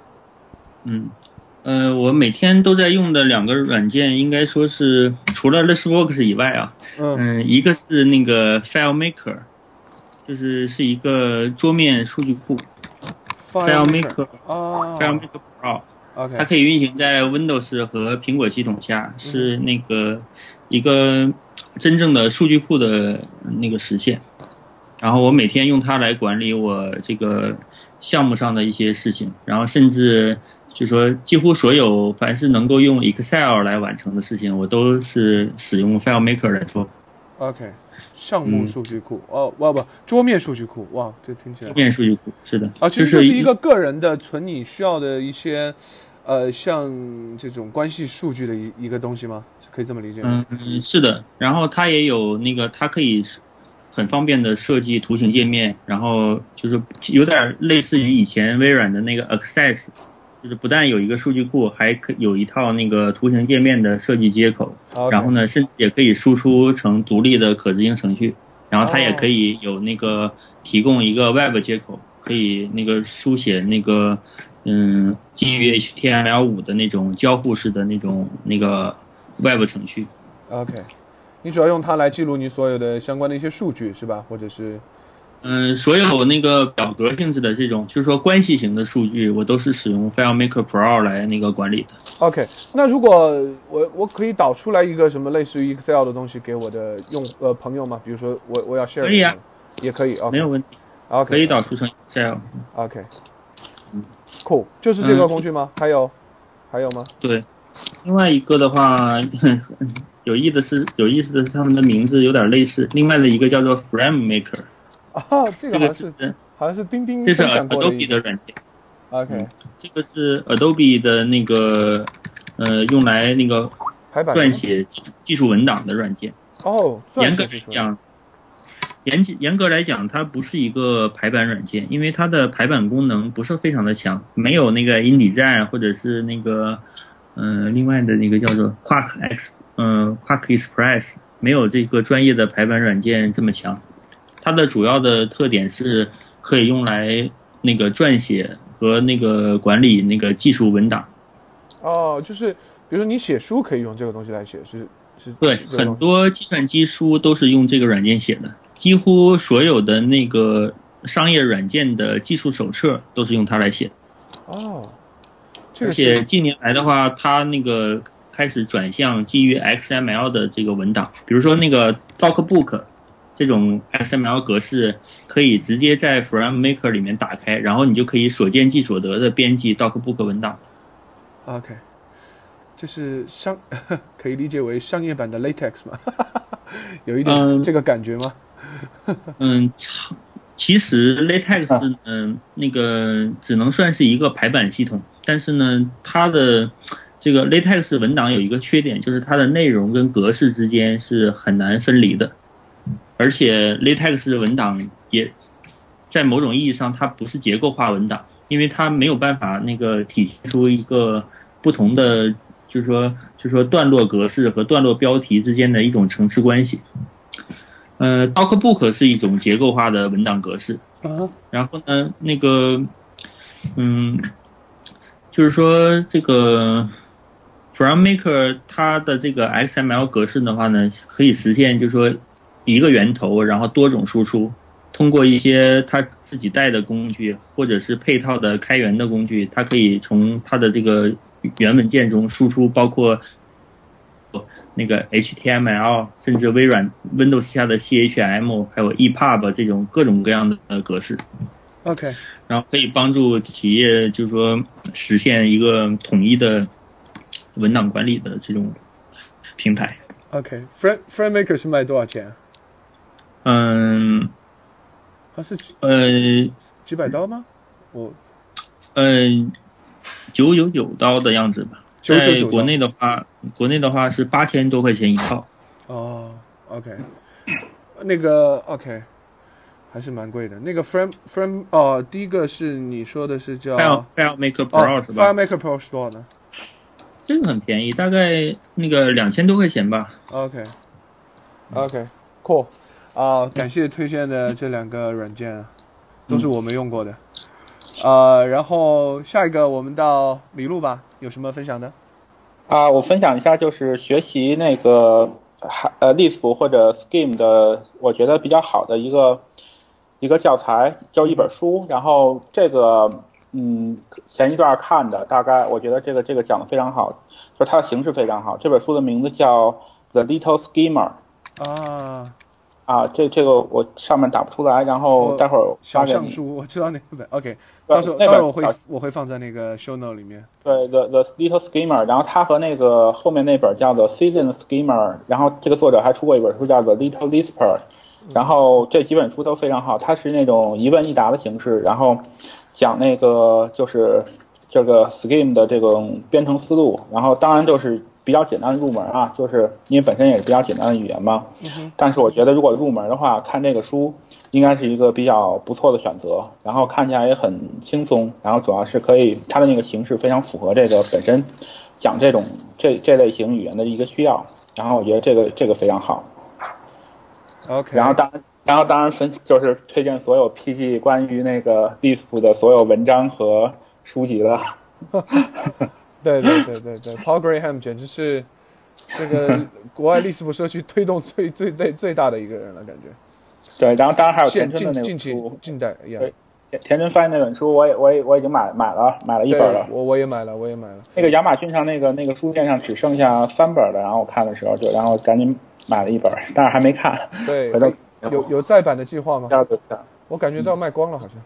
[SPEAKER 2] 嗯，呃，我每天都在用的两个软件，应该说是除了 LessWorks 以外啊，嗯，一个是那个 FileMaker，就是是一个桌面数据库。
[SPEAKER 1] FileMaker。
[SPEAKER 2] 啊。FileMaker Pro。它可以运行在 Windows 和苹果系统下，是那个一个。真正的数据库的那个实现，然后我每天用它来管理我这个项目上的一些事情，然后甚至就说几乎所有凡是能够用 Excel 来完成的事情，我都是使用 FileMaker 来做。
[SPEAKER 1] OK，项目数据库哦，哇不，桌面数据库哇，这听起来。
[SPEAKER 2] 桌面数据库是的。
[SPEAKER 1] 啊，其实就是一个个人的存你需要的一些。呃，像这种关系数据的一一个东西吗？可以这么理解
[SPEAKER 2] 吗？嗯，是的。然后它也有那个，它可以很方便的设计图形界面，然后就是有点类似于以前微软的那个 Access，就是不但有一个数据库，还可有一套那个图形界面的设计接口。然后呢，甚至也可以输出成独立的可执行程序。然后它也可以有那个提供一个 Web 接口，可以那个书写那个。嗯，基于 HTML 五的那种交互式的那种那个 Web 程序。
[SPEAKER 1] OK，你主要用它来记录你所有的相关的一些数据是吧？或者是？
[SPEAKER 2] 嗯，所有那个表格性质的这种，就是说关系型的数据，我都是使用 FileMaker Pro 来那个管理的。
[SPEAKER 1] OK，那如果我我可以导出来一个什么类似于 Excel 的东西给我的用呃朋友吗？比如说我我要 share，
[SPEAKER 2] 可以啊，
[SPEAKER 1] 也可以啊，
[SPEAKER 2] 没有问题。
[SPEAKER 1] OK，
[SPEAKER 2] 可以导出成 Excel。
[SPEAKER 1] OK。酷，就是这个工具吗？还有，还有吗？
[SPEAKER 2] 对，另外一个的话，有意的是有意思的是他们的名字有点类似。另外的一个叫做 Frame Maker，
[SPEAKER 1] 啊，这
[SPEAKER 2] 个
[SPEAKER 1] 是好像是钉钉
[SPEAKER 2] 这是 Adobe 的软件。
[SPEAKER 1] OK，
[SPEAKER 2] 这个是 Adobe 的那个呃用来那个撰写技术文档的软件。
[SPEAKER 1] 哦，
[SPEAKER 2] 严格讲。严严格来讲，它不是一个排版软件，因为它的排版功能不是非常的强，没有那个 InDesign 或者是那个，嗯，另外的那个叫做 Quark X，嗯，Quark Express，没有这个专业的排版软件这么强。它的主要的特点是可以用来那个撰写和那个管理那个技术文档。
[SPEAKER 1] 哦，就是比如说你写书可以用这个东西来写，是是。
[SPEAKER 2] 对，很多计算机书都是用这个软件写的。几乎所有的那个商业软件的技术手册都是用它来写。
[SPEAKER 1] 哦，
[SPEAKER 2] 而且近年来的话，它那个开始转向基于 XML 的这个文档，比如说那个 DocBook 这种 XML 格式，可以直接在 FrameMaker 里面打开，然后你就可以所见即所得的编辑 DocBook 文档。
[SPEAKER 1] OK，这是商 可以理解为商业版的 LaTeX 吗？有一点这个感觉吗？
[SPEAKER 2] 嗯，差其实 LaTeX 嗯，那个只能算是一个排版系统，但是呢，它的这个 LaTeX 文档有一个缺点，就是它的内容跟格式之间是很难分离的，而且 LaTeX 文档也在某种意义上它不是结构化文档，因为它没有办法那个体现出一个不同的，就是说就是说段落格式和段落标题之间的一种层次关系。呃，DocBook 是一种结构化的文档格式，啊。然后呢，那个，嗯，就是说这个 FromMaker 它的这个 XML 格式的话呢，可以实现就是说一个源头，然后多种输出，通过一些它自己带的工具或者是配套的开源的工具，它可以从它的这个原文件中输出，包括。那个 HTML，甚至微软 Windows 下的 CHM，还有 EPUB 这种各种各样的格式。
[SPEAKER 1] OK，
[SPEAKER 2] 然后可以帮助企业，就是说实现一个统一的文档管理的这种平台。
[SPEAKER 1] OK，Frame FrameMaker 是卖多少钱？
[SPEAKER 2] 嗯，
[SPEAKER 1] 它是
[SPEAKER 2] 呃
[SPEAKER 1] 几百刀吗？我
[SPEAKER 2] 嗯九九九刀的样子吧。在国内的话，国内的话是八千多块钱一套。
[SPEAKER 1] 哦，OK，那个 OK，还是蛮贵的。那个 Frame Frame 哦，第一个是你说的是叫
[SPEAKER 2] File FileMaker Pro 是
[SPEAKER 1] 吧？FileMaker Pro 是多少呢？
[SPEAKER 2] 这个很便宜，大概那个两千多块钱吧。
[SPEAKER 1] OK，OK，Cool，啊，感谢推荐的这两个软件，都是我们用过的。呃，然后下一个我们到麋鹿吧，有什么分享的？
[SPEAKER 3] 啊，我分享一下，就是学习那个呃 Lisp 或者 Scheme 的，我觉得比较好的一个一个教材，就一本书。然后这个嗯，前一段看的，大概我觉得这个这个讲的非常好，就是它的形式非常好。这本书的名字叫 The Little Schemer。
[SPEAKER 1] 啊。
[SPEAKER 3] 啊，这这个我上面打不出来，然后待会儿
[SPEAKER 1] 小橡书，我知道那本，OK，到时候到时候我会我会放在那个 show note 里面。
[SPEAKER 3] 对，the the little schemer，然后他和那个后面那本叫做 season schemer，然后这个作者还出过一本书叫做 little lisper，然后这几本书都非常好，它是那种一问一答的形式，然后讲那个就是这个 scheme 的这种编程思路，然后当然就是。比较简单的入门啊，就是因为本身也是比较简单的语言嘛。但是我觉得如果入门的话，看这个书应该是一个比较不错的选择。然后看起来也很轻松，然后主要是可以它的那个形式非常符合这个本身讲这种这这类型语言的一个需要。然后我觉得这个这个非常好。
[SPEAKER 1] OK。
[SPEAKER 3] 然后当然后当然分就是推荐所有 PG 关于那个 Lisp 的所有文章和书籍了。
[SPEAKER 1] 对对对对对，Paul Graham 简直是这个国外历史部社区推动最最最最大的一个人了，感觉。
[SPEAKER 3] 对，然后当然还有田春的那
[SPEAKER 1] 本书，近代，
[SPEAKER 3] 对，田春翻译那本书，我也我也我已经买买了买了一本了。
[SPEAKER 1] 我我也买了，我也买了。
[SPEAKER 3] 那个亚马逊上那个那个书店上只剩下三本了，然后我看的时候就然后赶紧买了一本，但是还没看。
[SPEAKER 1] 对，有有再版的计划吗？
[SPEAKER 3] 要的
[SPEAKER 1] 我感觉都要卖光了，好像。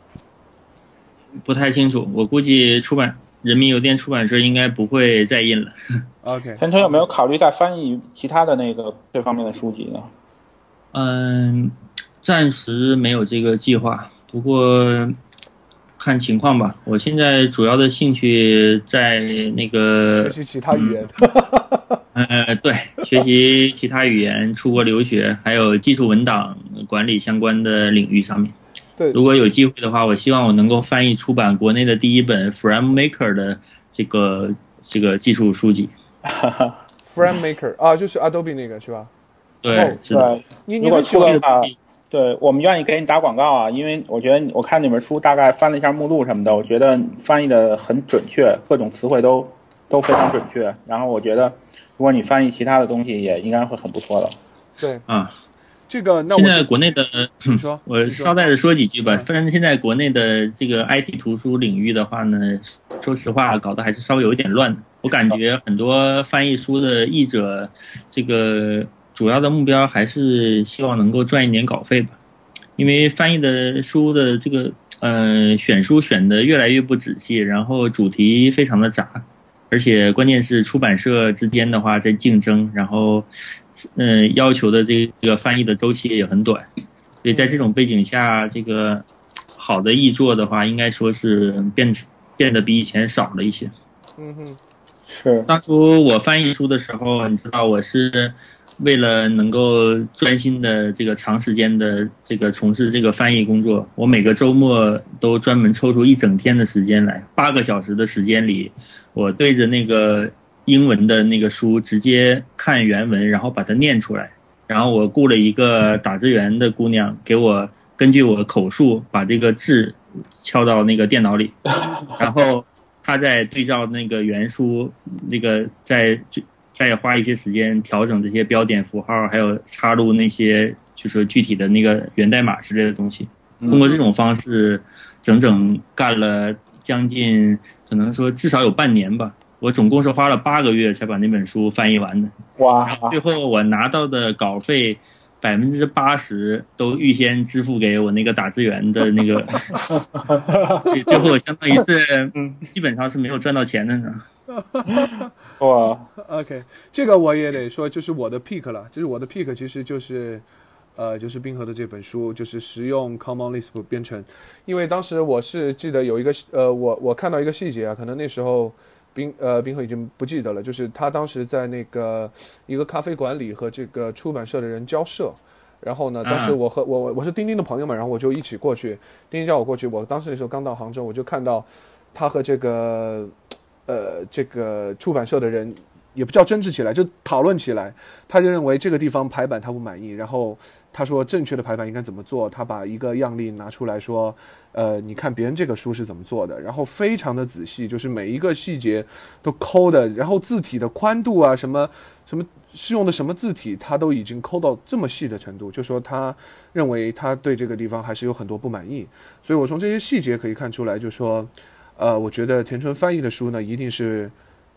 [SPEAKER 2] 不太清楚，我估计出版。人民邮电出版社应该不会再印了。
[SPEAKER 1] OK，
[SPEAKER 3] 陈晨有没有考虑再翻译其他的那个这方面的书籍呢？
[SPEAKER 2] 嗯，暂时没有这个计划，不过看情况吧。我现在主要的兴趣在那个
[SPEAKER 1] 学习其他语言。
[SPEAKER 2] 呃，对，学习其他语言、出国留学，还有技术文档管理相关的领域上面。如果有机会的话，我希望我能够翻译出版国内的第一本 FrameMaker 的这个这个技术书籍。
[SPEAKER 1] FrameMaker 啊，就是 Adobe 那个是吧？
[SPEAKER 2] 对，是的。
[SPEAKER 1] 你
[SPEAKER 3] 如果出的话，对我们愿意给你打广告啊，因为我觉得我看那本书大概翻了一下目录什么的，我觉得翻译的很准确，各种词汇都都非常准确。然后我觉得，如果你翻译其他的东西，也应该会很不错的。
[SPEAKER 1] 对，
[SPEAKER 2] 啊。
[SPEAKER 1] 这个，
[SPEAKER 2] 现在国内的，
[SPEAKER 1] 说，
[SPEAKER 2] 我捎带着说几句吧。反正现在国内的这个 IT 图书领域的话呢，说实话，搞得还是稍微有一点乱的。我感觉很多翻译书的译者，这个主要的目标还是希望能够赚一点稿费吧。因为翻译的书的这个，呃，选书选的越来越不仔细，然后主题非常的杂，而且关键是出版社之间的话在竞争，然后。嗯，要求的这个翻译的周期也很短，所以在这种背景下，这个好的译作的话，应该说是变变得比以前少了一些。
[SPEAKER 1] 嗯哼，
[SPEAKER 3] 是
[SPEAKER 2] 当初我翻译书的时候，你知道我是为了能够专心的这个长时间的这个从事这个翻译工作，我每个周末都专门抽出一整天的时间来，八个小时的时间里，我对着那个英文的那个书直接看原文，然后把它念出来。然后我雇了一个打字员的姑娘，给我根据我口述把这个字敲到那个电脑里，然后她再对照那个原书，那个再再花一些时间调整这些标点符号，还有插入那些就是具体的那个源代码之类的东西。通过这种方式，整整干了将近，可能说至少有半年吧。我总共是花了八个月才把那本书翻译完的。
[SPEAKER 3] 哇！
[SPEAKER 2] 最后我拿到的稿费百分之八十都预先支付给我那个打字员的那个，最后相当于是，基本上是没有赚到钱的呢。
[SPEAKER 3] 哇，
[SPEAKER 1] OK，这个我也得说，就是我的 pick 了，就是我的 pick 其实就是，呃，就是冰河的这本书，就是实用 Common Lisp 编程，因为当时我是记得有一个，呃，我我看到一个细节啊，可能那时候。冰呃，冰河已经不记得了。就是他当时在那个一个咖啡馆里和这个出版社的人交涉，然后呢，当时我和我我我是钉钉的朋友嘛，然后我就一起过去。钉钉叫我过去，我当时那时候刚到杭州，我就看到他和这个呃这个出版社的人也不叫争执起来，就讨论起来。他就认为这个地方排版他不满意，然后他说正确的排版应该怎么做，他把一个样例拿出来说。呃，你看别人这个书是怎么做的，然后非常的仔细，就是每一个细节都抠的，然后字体的宽度啊，什么什么是用的什么字体，他都已经抠到这么细的程度，就说他认为他对这个地方还是有很多不满意，所以我从这些细节可以看出来，就说，呃，我觉得田春翻译的书呢，一定是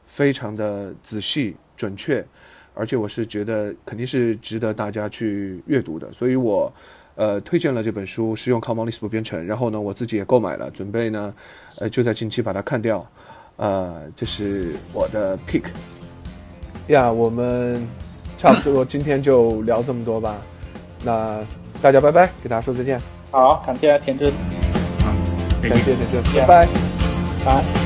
[SPEAKER 1] 非常的仔细准确，而且我是觉得肯定是值得大家去阅读的，所以我。呃，推荐了这本书，是用 Common Lisp 编程，然后呢，我自己也购买了，准备呢，呃，就在近期把它看掉，呃，这是我的 pick。呀，我们差不多今天就聊这么多吧，那大家拜拜，给大家说再见。
[SPEAKER 3] 好，感谢田真。
[SPEAKER 2] 好，
[SPEAKER 1] 感谢田真，拜拜。
[SPEAKER 3] 拜。